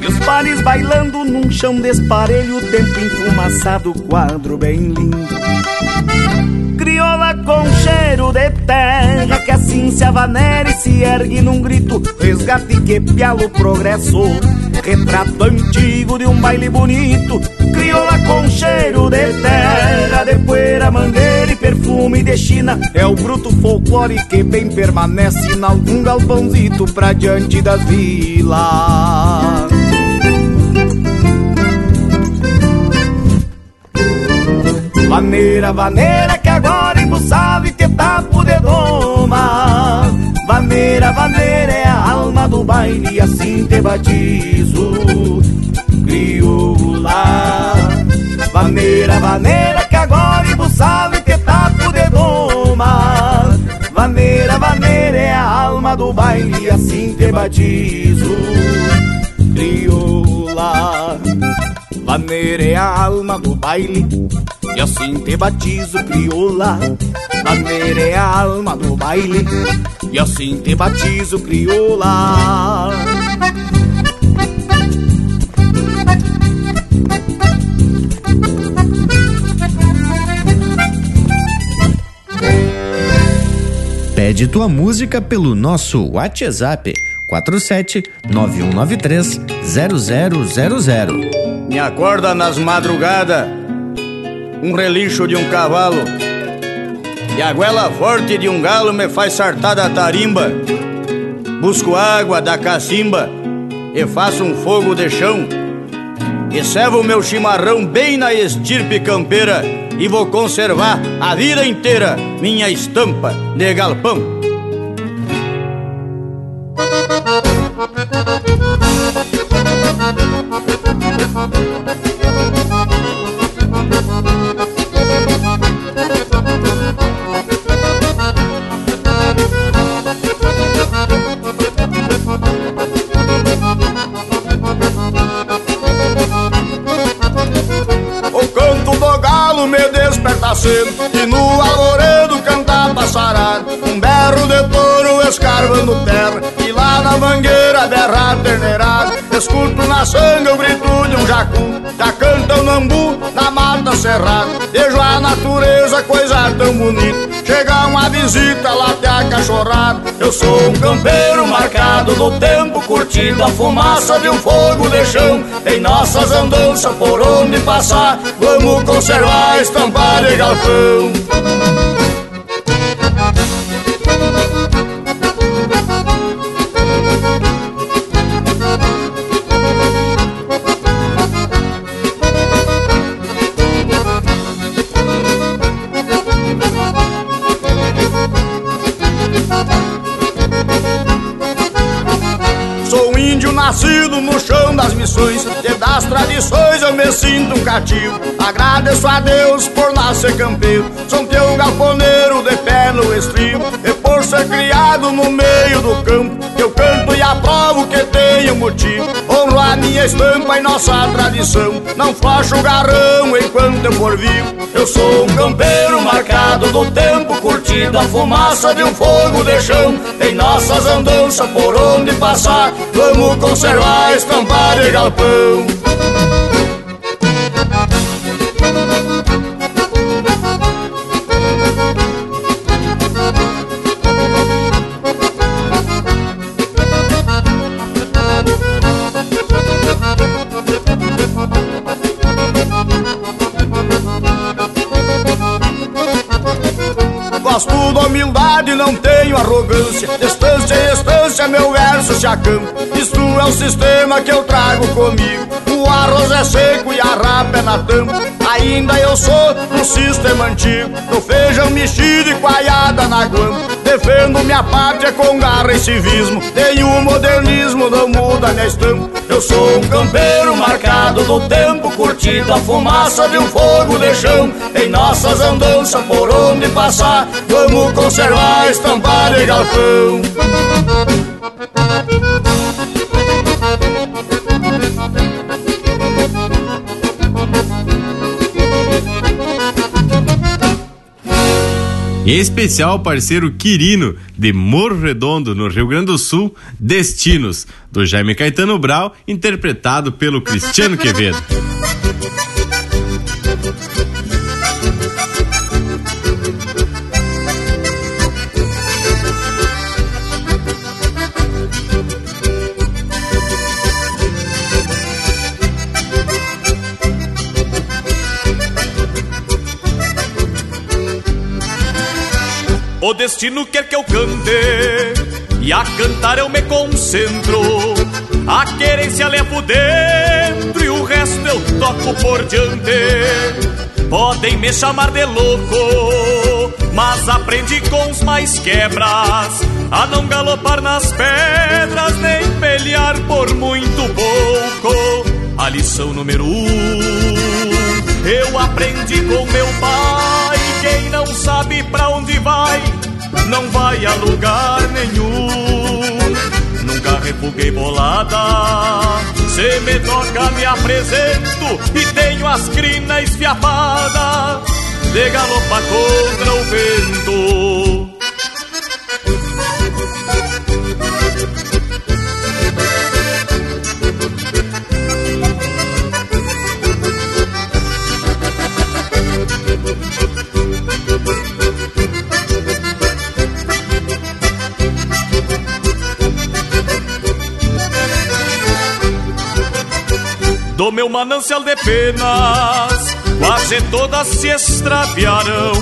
E os pares bailando num chão desparelho Tempo enfumaçado, quadro bem lindo crioula com cheiro de terra Que assim se avanera e se ergue num grito. Resgate que pialo progresso Retrato antigo de um baile bonito. Crioula com cheiro de terra De poeira, mangueira e perfume de China. É o bruto folclore que bem permanece Em algum galpãozito pra diante das vilas. Vaneira, vaneira que agora embuçado e te tapo de doma. Vaneira, vaneira é a alma do baile e assim te batizo Crioula Vaneira, vaneira que agora embuçado e te tapo de doma. Vaneira, vaneira é a alma do baile assim te batizo. Crioula Vaneira é a alma do baile e assim te batizo, crioula Maneira é a alma do baile E assim te batizo, crioula Pede tua música pelo nosso WhatsApp 47 9193 0000. Me acorda nas madrugadas um relincho de um cavalo e a goela forte de um galo me faz sartar da tarimba. Busco água da cacimba e faço um fogo de chão. E servo meu chimarrão bem na estirpe campeira e vou conservar a vida inteira minha estampa de galpão. Terneirada Escuto na sanga o grito de um jacu Já canta o nambu na mata cerrada Vejo a natureza, coisa tão bonita Chega uma visita, late a cachorrada. Eu sou um campeiro marcado no tempo Curtindo a fumaça de um fogo de chão. Em nossas andanças por onde passar Vamos conservar a estampa de galpão das tradições eu me sinto um cativo. Agradeço a Deus por nascer campeiro Sou teu galponeiro de pé no estribo E por ser criado no meio do campo. Eu canto e aprovo que tenho motivo. Honro a minha estampa e nossa tradição. Não flacho o garrão enquanto eu for vivo. Eu sou um campeiro marcado do tempo Curtindo a fumaça de um fogo de chão. Em nossas andanças por onde passar Vamos conservar a estampa de galpão tenho arrogância. Distância em estância, meu verso se acampa. Isto é o sistema que eu trago comigo. O arroz é seco e a rapa é na tampa. Ainda eu sou do sistema antigo. Do feijão mexido e coalhada na guampa Defendo minha pátria com garra e civismo. Tenho o modernismo, não muda minha estampa Eu sou um campeiro marcado do tempo Curtindo a fumaça de um fogo de chão. Em nossas andanças por onde passar Vamos conservar a de galpão Em especial ao parceiro Quirino, de Morro Redondo, no Rio Grande do Sul, Destinos, do Jaime Caetano Brau, interpretado pelo Cristiano [LAUGHS] Quevedo. Destino quer que eu cante E a cantar eu me concentro A querência levo dentro E o resto eu toco por diante. Podem me chamar de louco Mas aprendi com os mais quebras A não galopar nas pedras Nem pelear por muito pouco. A lição número um Eu aprendi com meu pai Quem não sabe pra onde vai Não vai a lugar nenhum. Nunca refuguei bolada Se me toca me apresento E tenho as crinas esfiapadas De galopar contra o vento meu manancial de penas quase todas se extraviarão.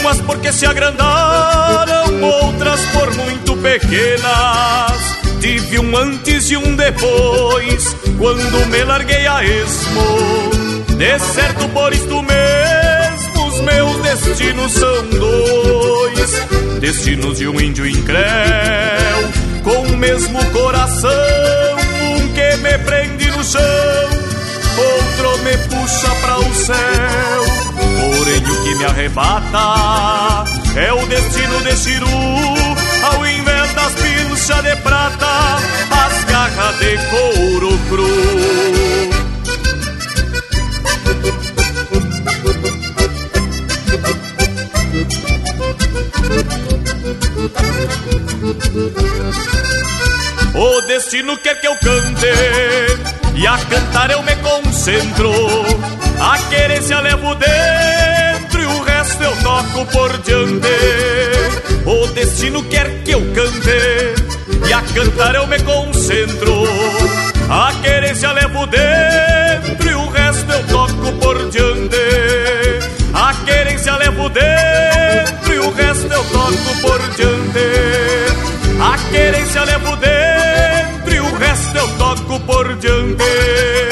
Umas porque se agrandaram, outras por muito pequenas. Tive um antes e um depois, quando me larguei a esmo. De certo por isto mesmo, os meus destinos são dois. Destinos de um índio incréu, com o mesmo coração, céu. Porém, o que me arrebata é o destino de Chiru, ao invés das pilchas de prata, as garras de couro cru. O destino quer que eu cante e a cantar eu me concentro. A querência levo dentro E o resto eu toco por diante. O destino quer que eu cante E a cantar eu me concentro. A querência levo dentro E o resto eu toco por diante. A querência levo dentro E o resto eu toco por diante. A querência levo dentro resto eu toco por diante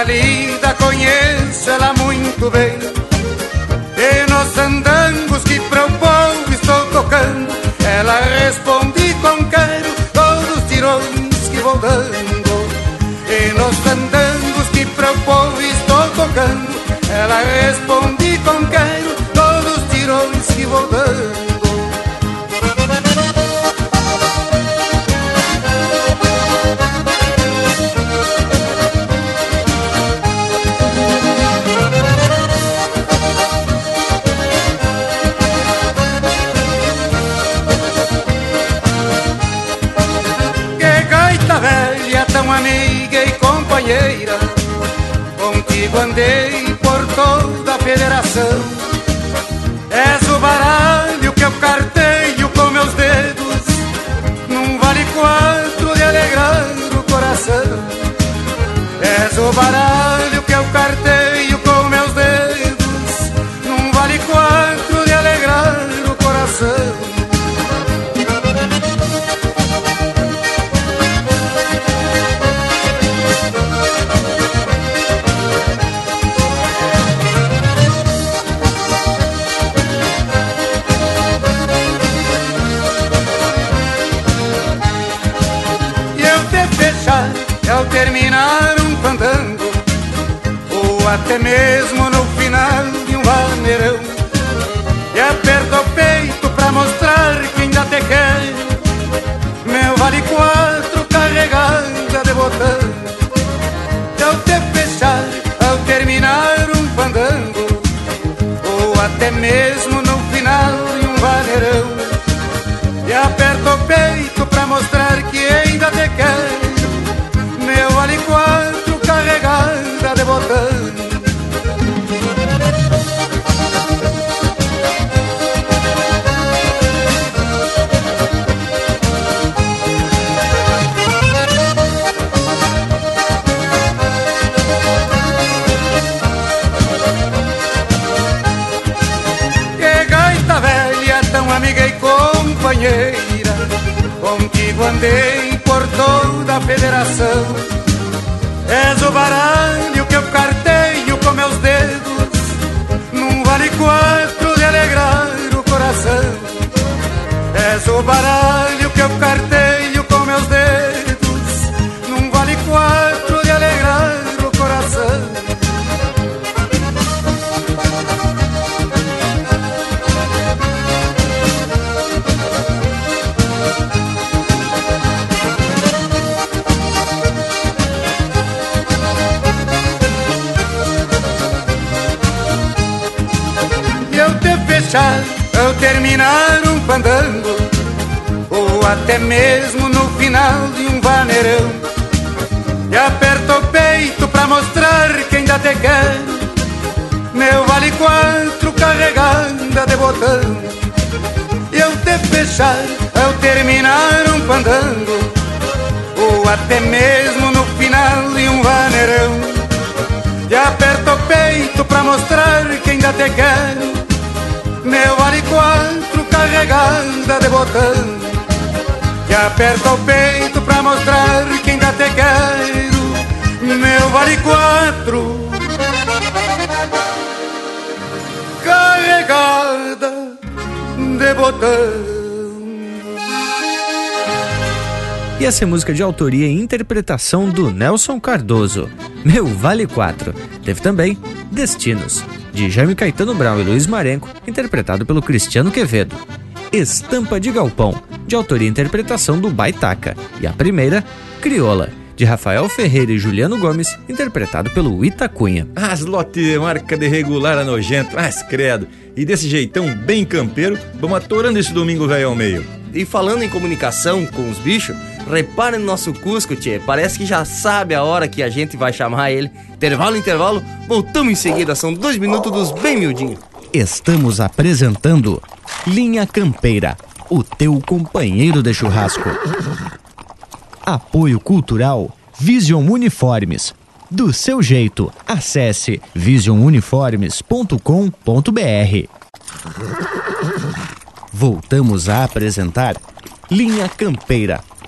E nesta lida conheço ela muito bem. E nos andangos que pro povo estou tocando. Ela responde com quero todos os tirões que vou dando. E nos andangos que pro povo estou tocando. Ela responde essa é música de autoria e interpretação do Nelson Cardoso. Meu Vale 4. Teve também Destinos, de Jaime Caetano Brown e Luiz Marenco, interpretado pelo Cristiano Quevedo. Estampa de Galpão, de autoria e interpretação do Baitaca. E a primeira, Crioula, de Rafael Ferreira e Juliano Gomes, interpretado pelo Itacunha. As lote marca de regular a nojento, mas credo. E desse jeitão bem campeiro, vamos atorando esse domingo velho ao meio. E falando em comunicação com os bichos, repare no nosso Cusco, tchê. Parece que já sabe a hora que a gente vai chamar ele. Intervalo, intervalo, voltamos em seguida. São dois minutos dos bem miudinhos. Estamos apresentando Linha Campeira, o teu companheiro de churrasco. Apoio Cultural Vision Uniformes. Do seu jeito, acesse visionuniformes.com.br. Voltamos a apresentar Linha Campeira,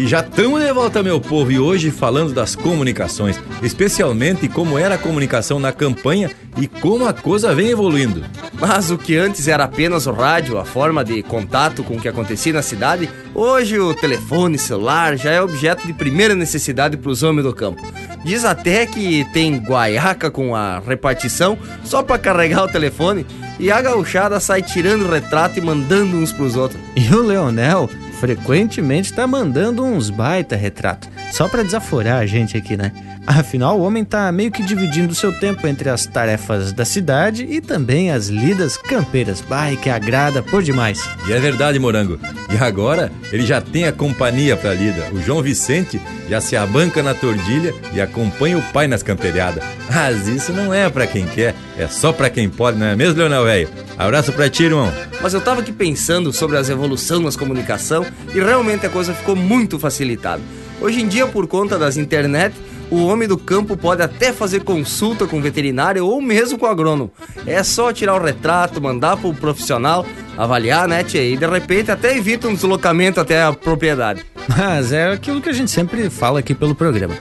E já estamos de volta, meu povo, e hoje falando das comunicações, especialmente como era a comunicação na campanha e como a coisa vem evoluindo. Mas o que antes era apenas o rádio, a forma de contato com o que acontecia na cidade, hoje o telefone celular já é objeto de primeira necessidade para os homens do campo. Diz até que tem guaiaca com a repartição só para carregar o telefone e a gauchada sai tirando retrato e mandando uns pros outros. E o Leonel frequentemente tá mandando uns baita retrato, só para desaforar a gente aqui, né? Afinal, o homem tá meio que dividindo seu tempo entre as tarefas da cidade e também as lidas campeiras. Vai que agrada por demais. E é verdade, Morango. E agora ele já tem a companhia pra lida. O João Vicente já se abanca na tordilha e acompanha o pai nas camperiadas. Mas isso não é pra quem quer, é só pra quem pode, não é mesmo, Leonel Velho? Abraço pra ti, irmão. Mas eu tava aqui pensando sobre as evoluções nas comunicação e realmente a coisa ficou muito facilitada. Hoje em dia, por conta das internet, o homem do campo pode até fazer consulta com o veterinário ou mesmo com o agrônomo. É só tirar o retrato, mandar pro profissional avaliar, né, tia? E de repente até evita um deslocamento até a propriedade. Mas é aquilo que a gente sempre fala aqui pelo programa.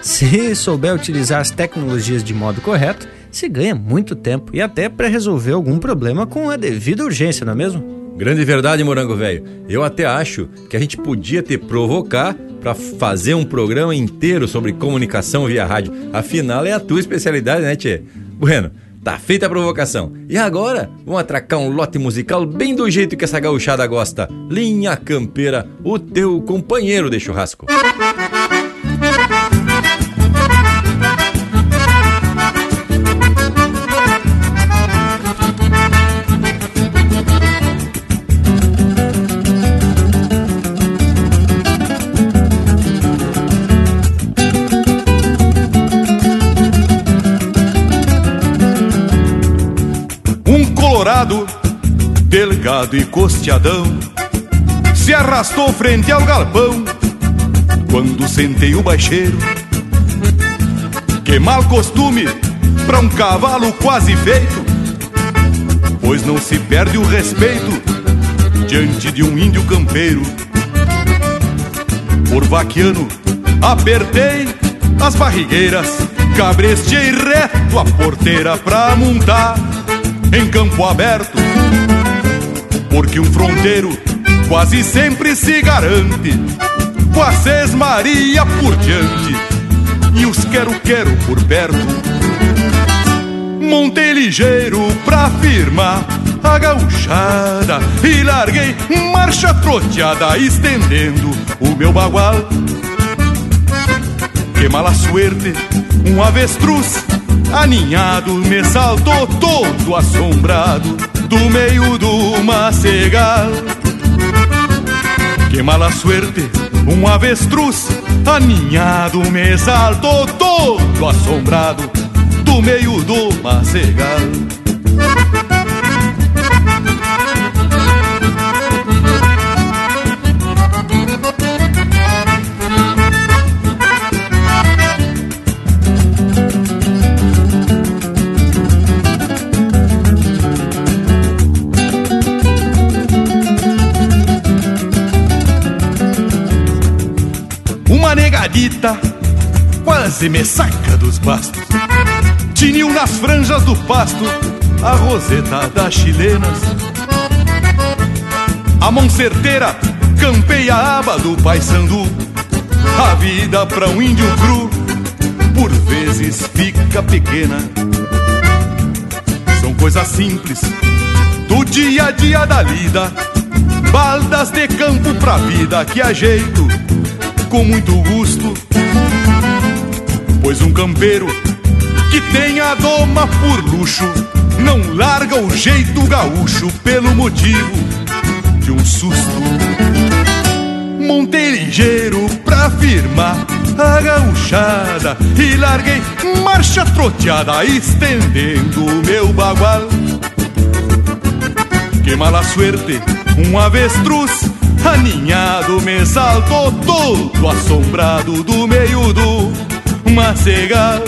Se souber utilizar as tecnologias de modo correto, se ganha muito tempo e até para resolver algum problema com a devida urgência, não é mesmo? Grande verdade, Morango Velho. Eu até acho que a gente podia te provocar para fazer um programa inteiro sobre comunicação via rádio. Afinal, é a tua especialidade, né, Tchê? Bueno, tá feita a provocação. E agora, vamos atracar um lote musical bem do jeito que essa gauchada gosta. Linha Campeira, o teu companheiro de churrasco. colorado, e costeadão, se arrastou frente ao galpão quando sentei o baixeiro. Que mal costume pra um cavalo quase feito, pois não se perde o respeito diante de um índio campeiro. Por vaquiano, apertei as barrigueiras, cabrestei reto a porteira pra montar em campo aberto. Porque um fronteiro quase sempre se garante com a sesmaria por diante e os quero-quero por perto. Montei ligeiro pra firmar a gauchada e larguei marcha troteada estendendo o meu bagual. Que mala suerte, um avestruz aninhado me saltou todo assombrado do meio do macegal. Que mala suerte, um avestruz aninhado me saltou todo assombrado do meio do macegal. Quase me saca dos bastos. Tinil nas franjas do pasto, a roseta das chilenas. A mão certeira campeia a aba do paisandu. A vida pra um índio cru, por vezes fica pequena. São coisas simples do dia a dia da lida. Baldas de campo pra vida que ajeito com muito gosto. Pois um campeiro que tem a doma por luxo não larga o jeito gaúcho pelo motivo de um susto. Montei ligeiro pra firmar a gauchada e larguei marcha troteada estendendo o meu bagual. Que mala suerte, um avestruz aninhado me saltou todo assombrado do meio do macegal.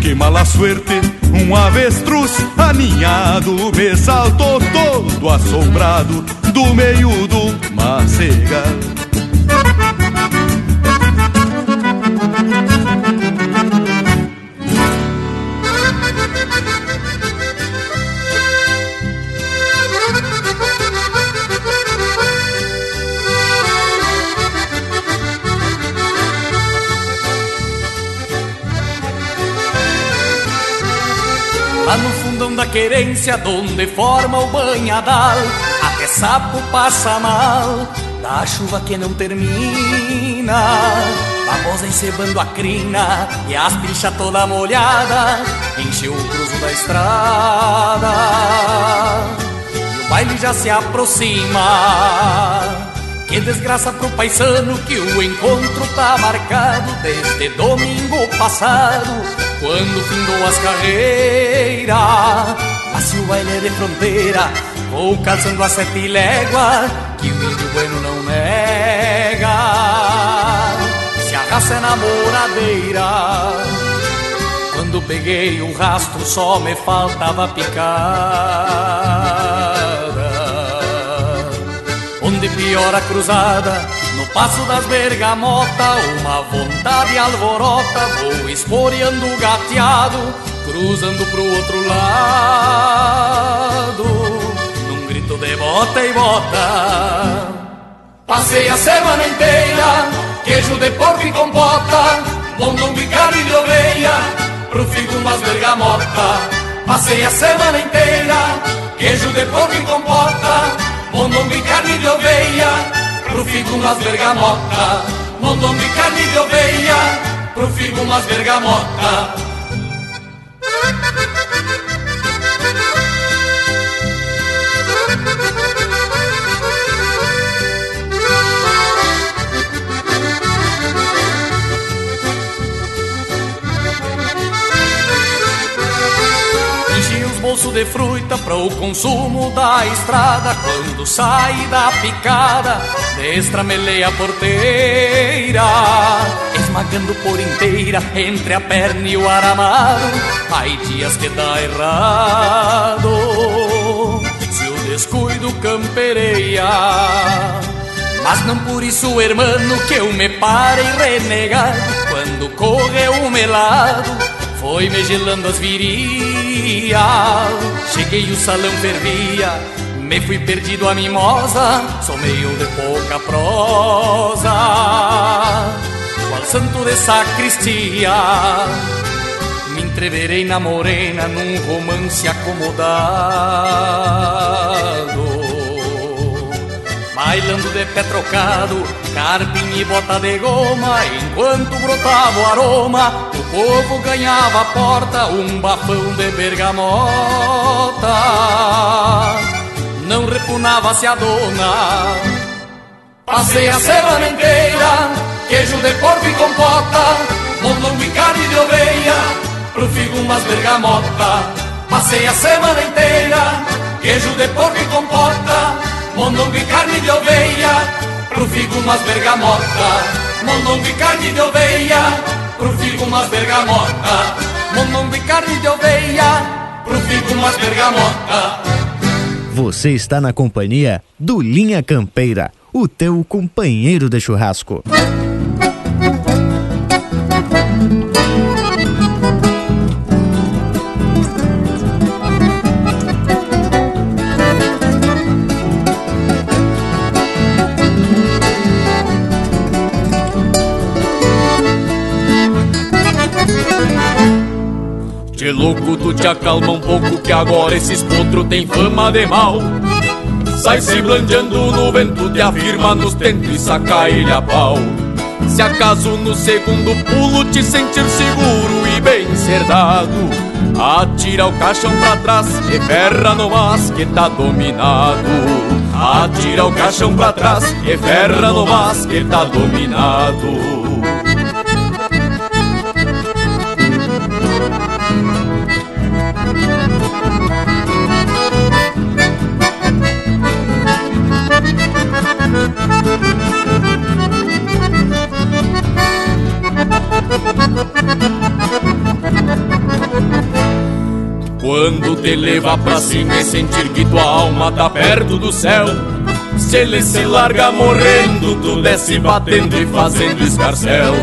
Que mala suerte, um avestruz aninhado me saltou todo assombrado do meio do macegal. Da querência, donde forma o banhadal, até sapo passa mal, da chuva que não termina. Babosa encebando a crina e as pilchas toda molhada, encheu o cruzo da estrada. E o baile já se aproxima. Que desgraça pro paisano que o encontro tá marcado desde domingo passado, quando findou as carreiras. Mas se o baile de fronteira, ou calçando a sete léguas, que o índio bueno não nega. Se a raça é namoradeira, quando peguei o rastro só me faltava picada onde pior a cruzada, passo das bergamota, uma vontade alvorota, vou esporeando o gateado, cruzando pro outro lado, num grito de bota e bota. Passei a semana inteira, queijo de porco e compota, bondom de carne de ovelha, pro figo umas bergamota. Passei a semana inteira, queijo de porco e compota, Mondongo e carne de pro figo umas bergamota. Mondongo e carne de oveia, pro figo umas bergamota. Bolsos de fruta para o consumo da estrada. Quando sai da picada, destramelei a porteira Esmagando por inteira entre a perna e o aramado Ai dias que dá errado Se o descuido campereia. Mas não por isso, hermano, que eu me parei renegado Quando correu o melado foi me gelando as virias. Cheguei o salão fervia. Me fui perdido a mimosa. Sou meio de pouca prosa. Qual santo de sacristia? Me entreverei na morena Num romance acomodado. Bailando de pé trocado Carpim e bota de goma. Enquanto brotava o aroma povo ganhava a porta um bafão de bergamota. Não repunava-se a dona. Passei a semana inteira, queijo de porco e compota, mondongo e carne de oveia, pro figo umas bergamota. Passei a semana inteira, queijo de porco e compota, mondongo e carne de oveia, pro figo umas bergamota. Mondongo e carne de oveia, pro figo umas bergamota. Mondongo e carne de oveia, pro figo umas bergamota. Você está na companhia do Linha Campeira, o teu companheiro de churrasco. Louco, tu te acalma um pouco que agora esses potros tem fama de mal. Sai se blandeando no vento, te afirma nos tentos e saca ele a pau. Se acaso no segundo pulo te sentir seguro e bem cerdado, atira o caixão pra trás e ferra no mas que tá dominado. Atira o caixão pra trás e ferra no mas que tá dominado. Quando te leva pra cima e sentir que tua alma tá perto do céu. Se ele se larga morrendo, tu desce batendo e fazendo escarcel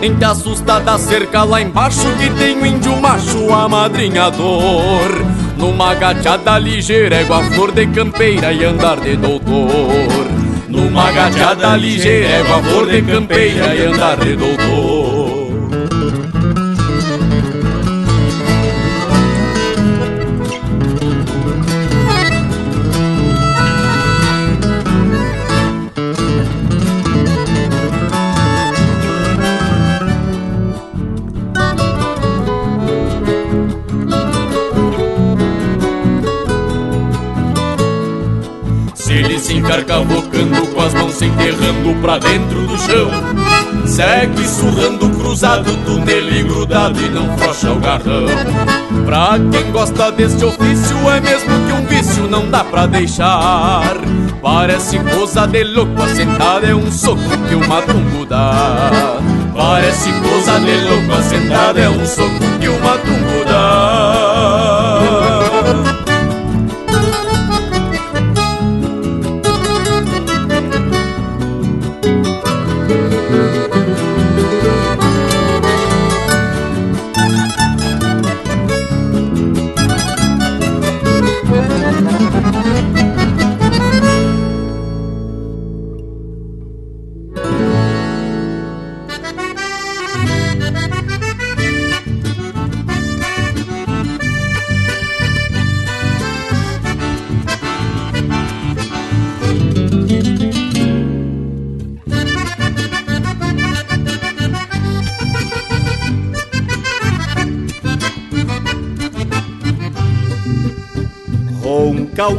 Nem te assusta da cerca lá embaixo que tem um índio macho amadrinhador. Numa gateada ligeira, égua flor de campeira e andar de doutor. Numa gateada ligeira, égua flor de campeira e andar de doutor pra dentro do chão. Segue surrando cruzado, tu nele grudado e não frocha o garrão. Pra quem gosta deste ofício é mesmo que um vício não dá pra deixar. Parece coisa de louco, assentada é um soco que o matungo dá. Parece coisa de louco, assentada é um soco que o matungo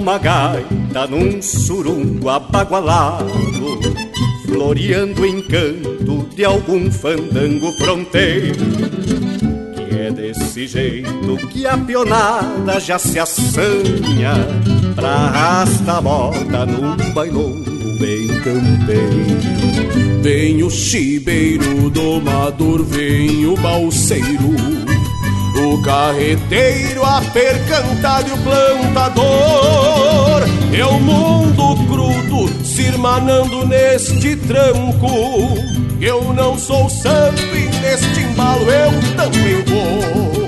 uma gaita num surungo abagualado Floreando o encanto de algum fandango fronteiro Que é desse jeito que a pionada já se assanha Pra arrastar a moda num bailongo bem campeiro. Vem o chibeiro domador, vem o balseiro o carreteiro, a percantada e o plantador. É o mundo crudo se irmanando neste tranco. Eu não sou santo e neste embalo eu também vou.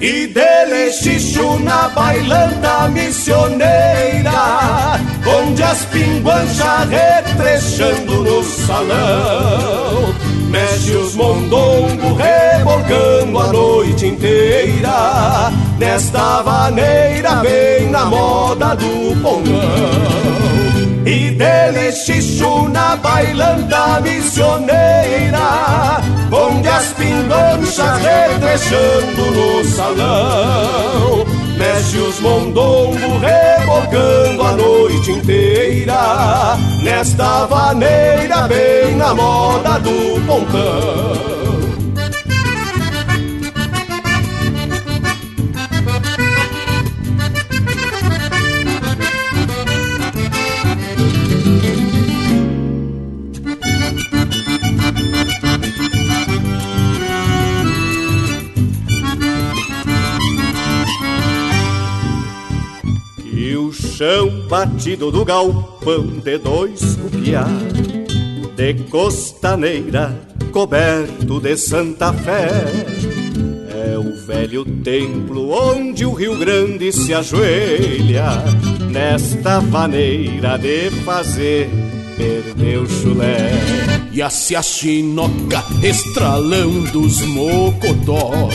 E dele xixo na bailanta missioneira Onde as pinguanchas retrechando no salão Mexe os mondongos rebolcando a noite inteira Nesta vaneira bem na moda do pongão. E dele xixo na bailanta missioneira Onde as pinganchas retrechando no salão Mexe os mondongos rebocando a noite inteira Nesta vaneira bem na moda do pontão chão batido do galpão de dois cupiá De costaneira coberto de Santa Fé. É o velho templo onde o Rio Grande se ajoelha Nesta maneira de fazer perder o chulé. E a chinoca estralando os mocotó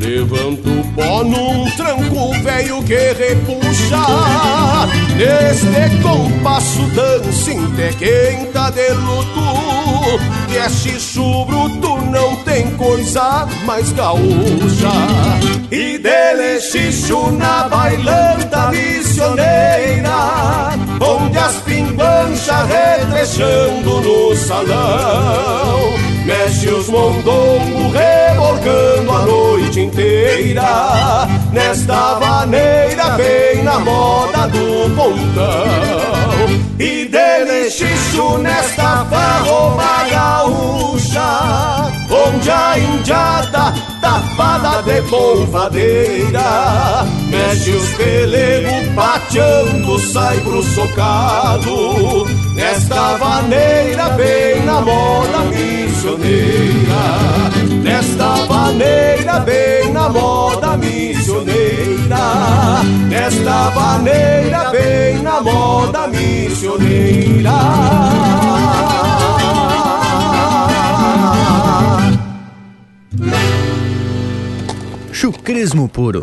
Levanta o pó num tranco velho que repuxa Neste compasso dancinte quem tá de luto. Que é xixo bruto não tem coisa mais gaúcha. E dele xixo na bailanta missioneira Onde as pinganchas retrechando no salão Mexe os mondongos reborgando a noite inteira. Nesta vaneira bem na moda do pontão E dele xixo nesta farroba gaúcha Onde a indiada tapada de polvadeira Mexe os pelegos pateando, sai pro socado. Nesta vaneira bem na moda missioneira Nesta vaneira bem na moda missioneira Nesta vaneira bem na moda missioneira Chucrismo puro.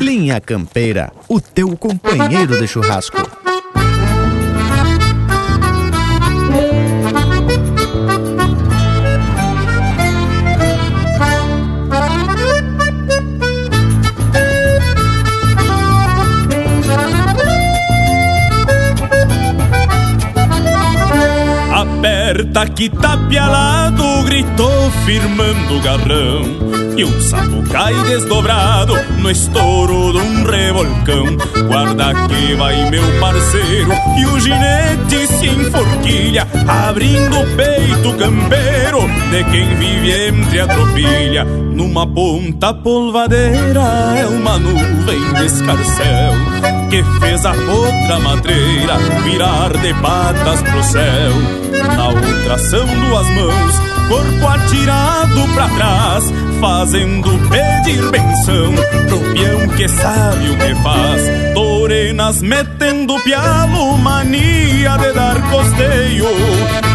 Linha Campeira, o teu companheiro de churrasco. Aperta que gritou firmando o garrão e um sapo cai desdobrado no estouro de um revolcão. Guarda que vai meu parceiro e o ginete se enforquilha, abrindo o peito campeiro de quem vive entre a tropilha. Numa ponta polvadeira é uma nuvem de escarcel que fez a outra madreira virar de patas pro céu. Na outra são duas mãos corpo atirado pra trás, fazendo pedir benção pro peão que sabe o que faz. Torenas metendo pialo, mania de dar costeio,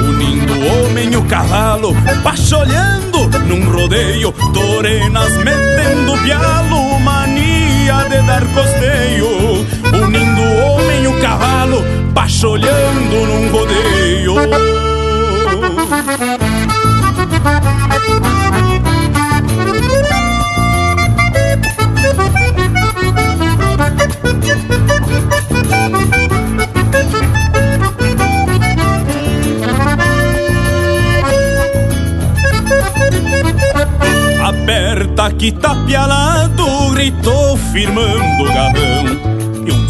unindo o homem e o cavalo, pacholhando num rodeio. Torenas metendo pialo, mania de dar costeio, unindo o homem e o cavalo, pacholhando num rodeio. Aperta que tapialado, gritou firmando o garrão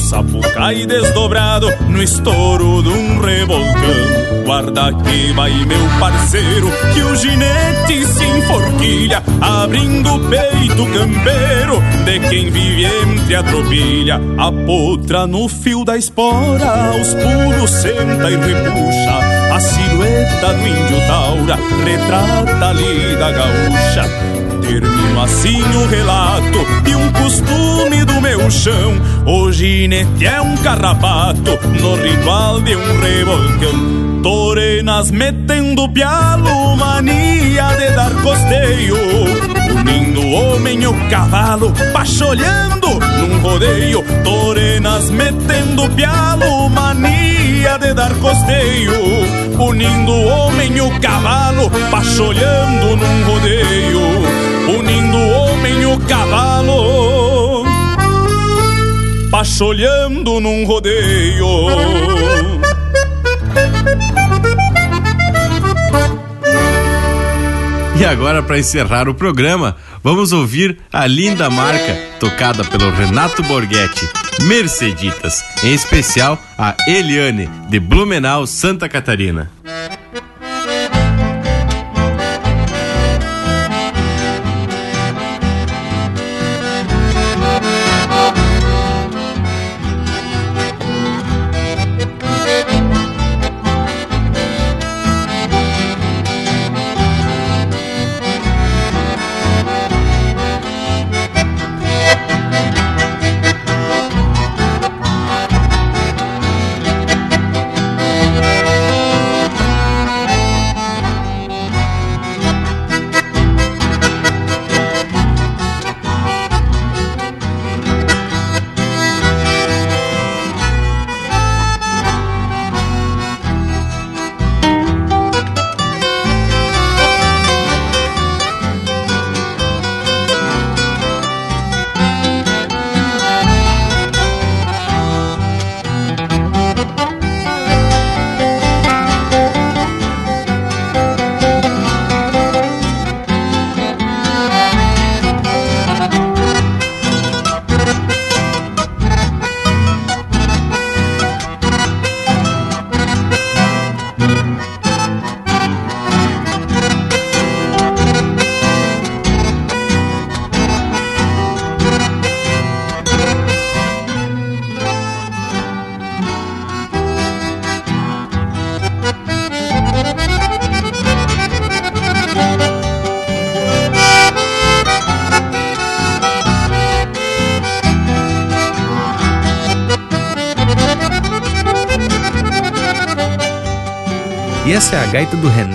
e um sapo cai desdobrado no estouro de um revolcão. Guarda que vai meu parceiro, que o ginete se enforquilha, abrindo o peito campeiro de quem vive entre a tropilha. A potra no fio da espora, aos pulos senta e repuxa. A silhueta do índio taura retrata ali da gaúcha Termino assim o relato e um costume do meu chão. O ginete é um carrapato no ritual de um revolcão. Torenas metendo pialo, mania de dar costeio. Unindo o homem e o cavalo pacholhando num rodeio, torenas metendo pialo, mania de dar costeio, unindo o homem e o cavalo pacholhando num rodeio, unindo o homem e o cavalo pacholhando num rodeio. E agora, para encerrar o programa, vamos ouvir a linda marca tocada pelo Renato Borghetti, Merceditas, em especial a Eliane, de Blumenau, Santa Catarina.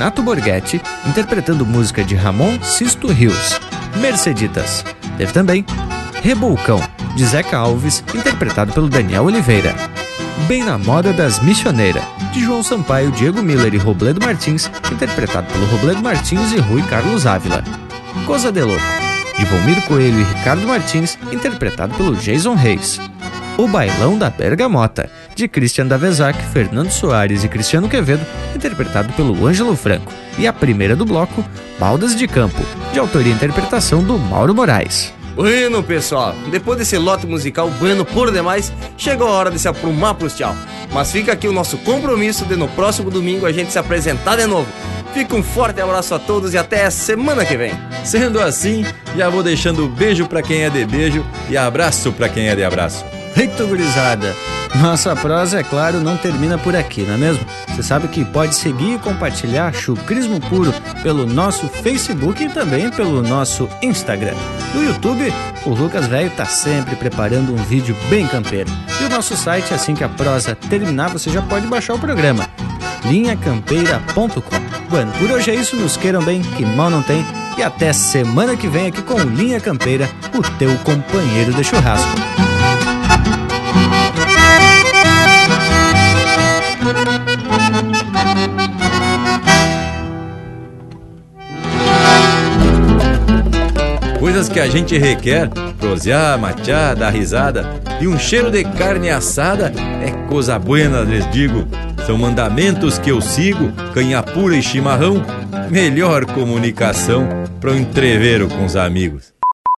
Renato Borghetti, interpretando música de Ramon Sisto Rios, Merceditas. Teve também Rebolcão, de Zeca Alves, interpretado pelo Daniel Oliveira. Bem na Moda das Missioneiras, de João Sampaio, Diego Miller e Robledo Martins, interpretado pelo Robledo Martins e Rui Carlos Ávila. Coisa de Louco, de Volmir Coelho e Ricardo Martins, interpretado pelo Jason Reis. O Bailão da Bergamota, de Christian Davezac, Fernando Soares e Cristiano Quevedo, interpretado pelo Ângelo Franco. E a primeira do bloco, Baldas de Campo, de autoria e interpretação do Mauro Moraes. Bueno, pessoal, depois desse lote musical bueno por demais, chegou a hora de se aprumar pros tchau. Mas fica aqui o nosso compromisso de no próximo domingo a gente se apresentar de novo. Fica um forte abraço a todos e até a semana que vem. Sendo assim, já vou deixando beijo para quem é de beijo e abraço para quem é de abraço. Eita, gurizada! Nossa prosa, é claro, não termina por aqui, não é mesmo? Você sabe que pode seguir e compartilhar Chucrismo Puro pelo nosso Facebook e também pelo nosso Instagram. No YouTube, o Lucas Velho tá sempre preparando um vídeo bem campeiro. E o nosso site, assim que a prosa terminar, você já pode baixar o programa linhacampeira.com. Bueno, por hoje é isso, nos queiram bem, que mal não tem. E até semana que vem aqui com Linha Campeira, o teu companheiro de churrasco. Coisas que a gente requer, prosear, matear, dar risada e um cheiro de carne assada é coisa buena, lhes digo. São mandamentos que eu sigo, canha pura e chimarrão, melhor comunicação para o entreveiro com os amigos.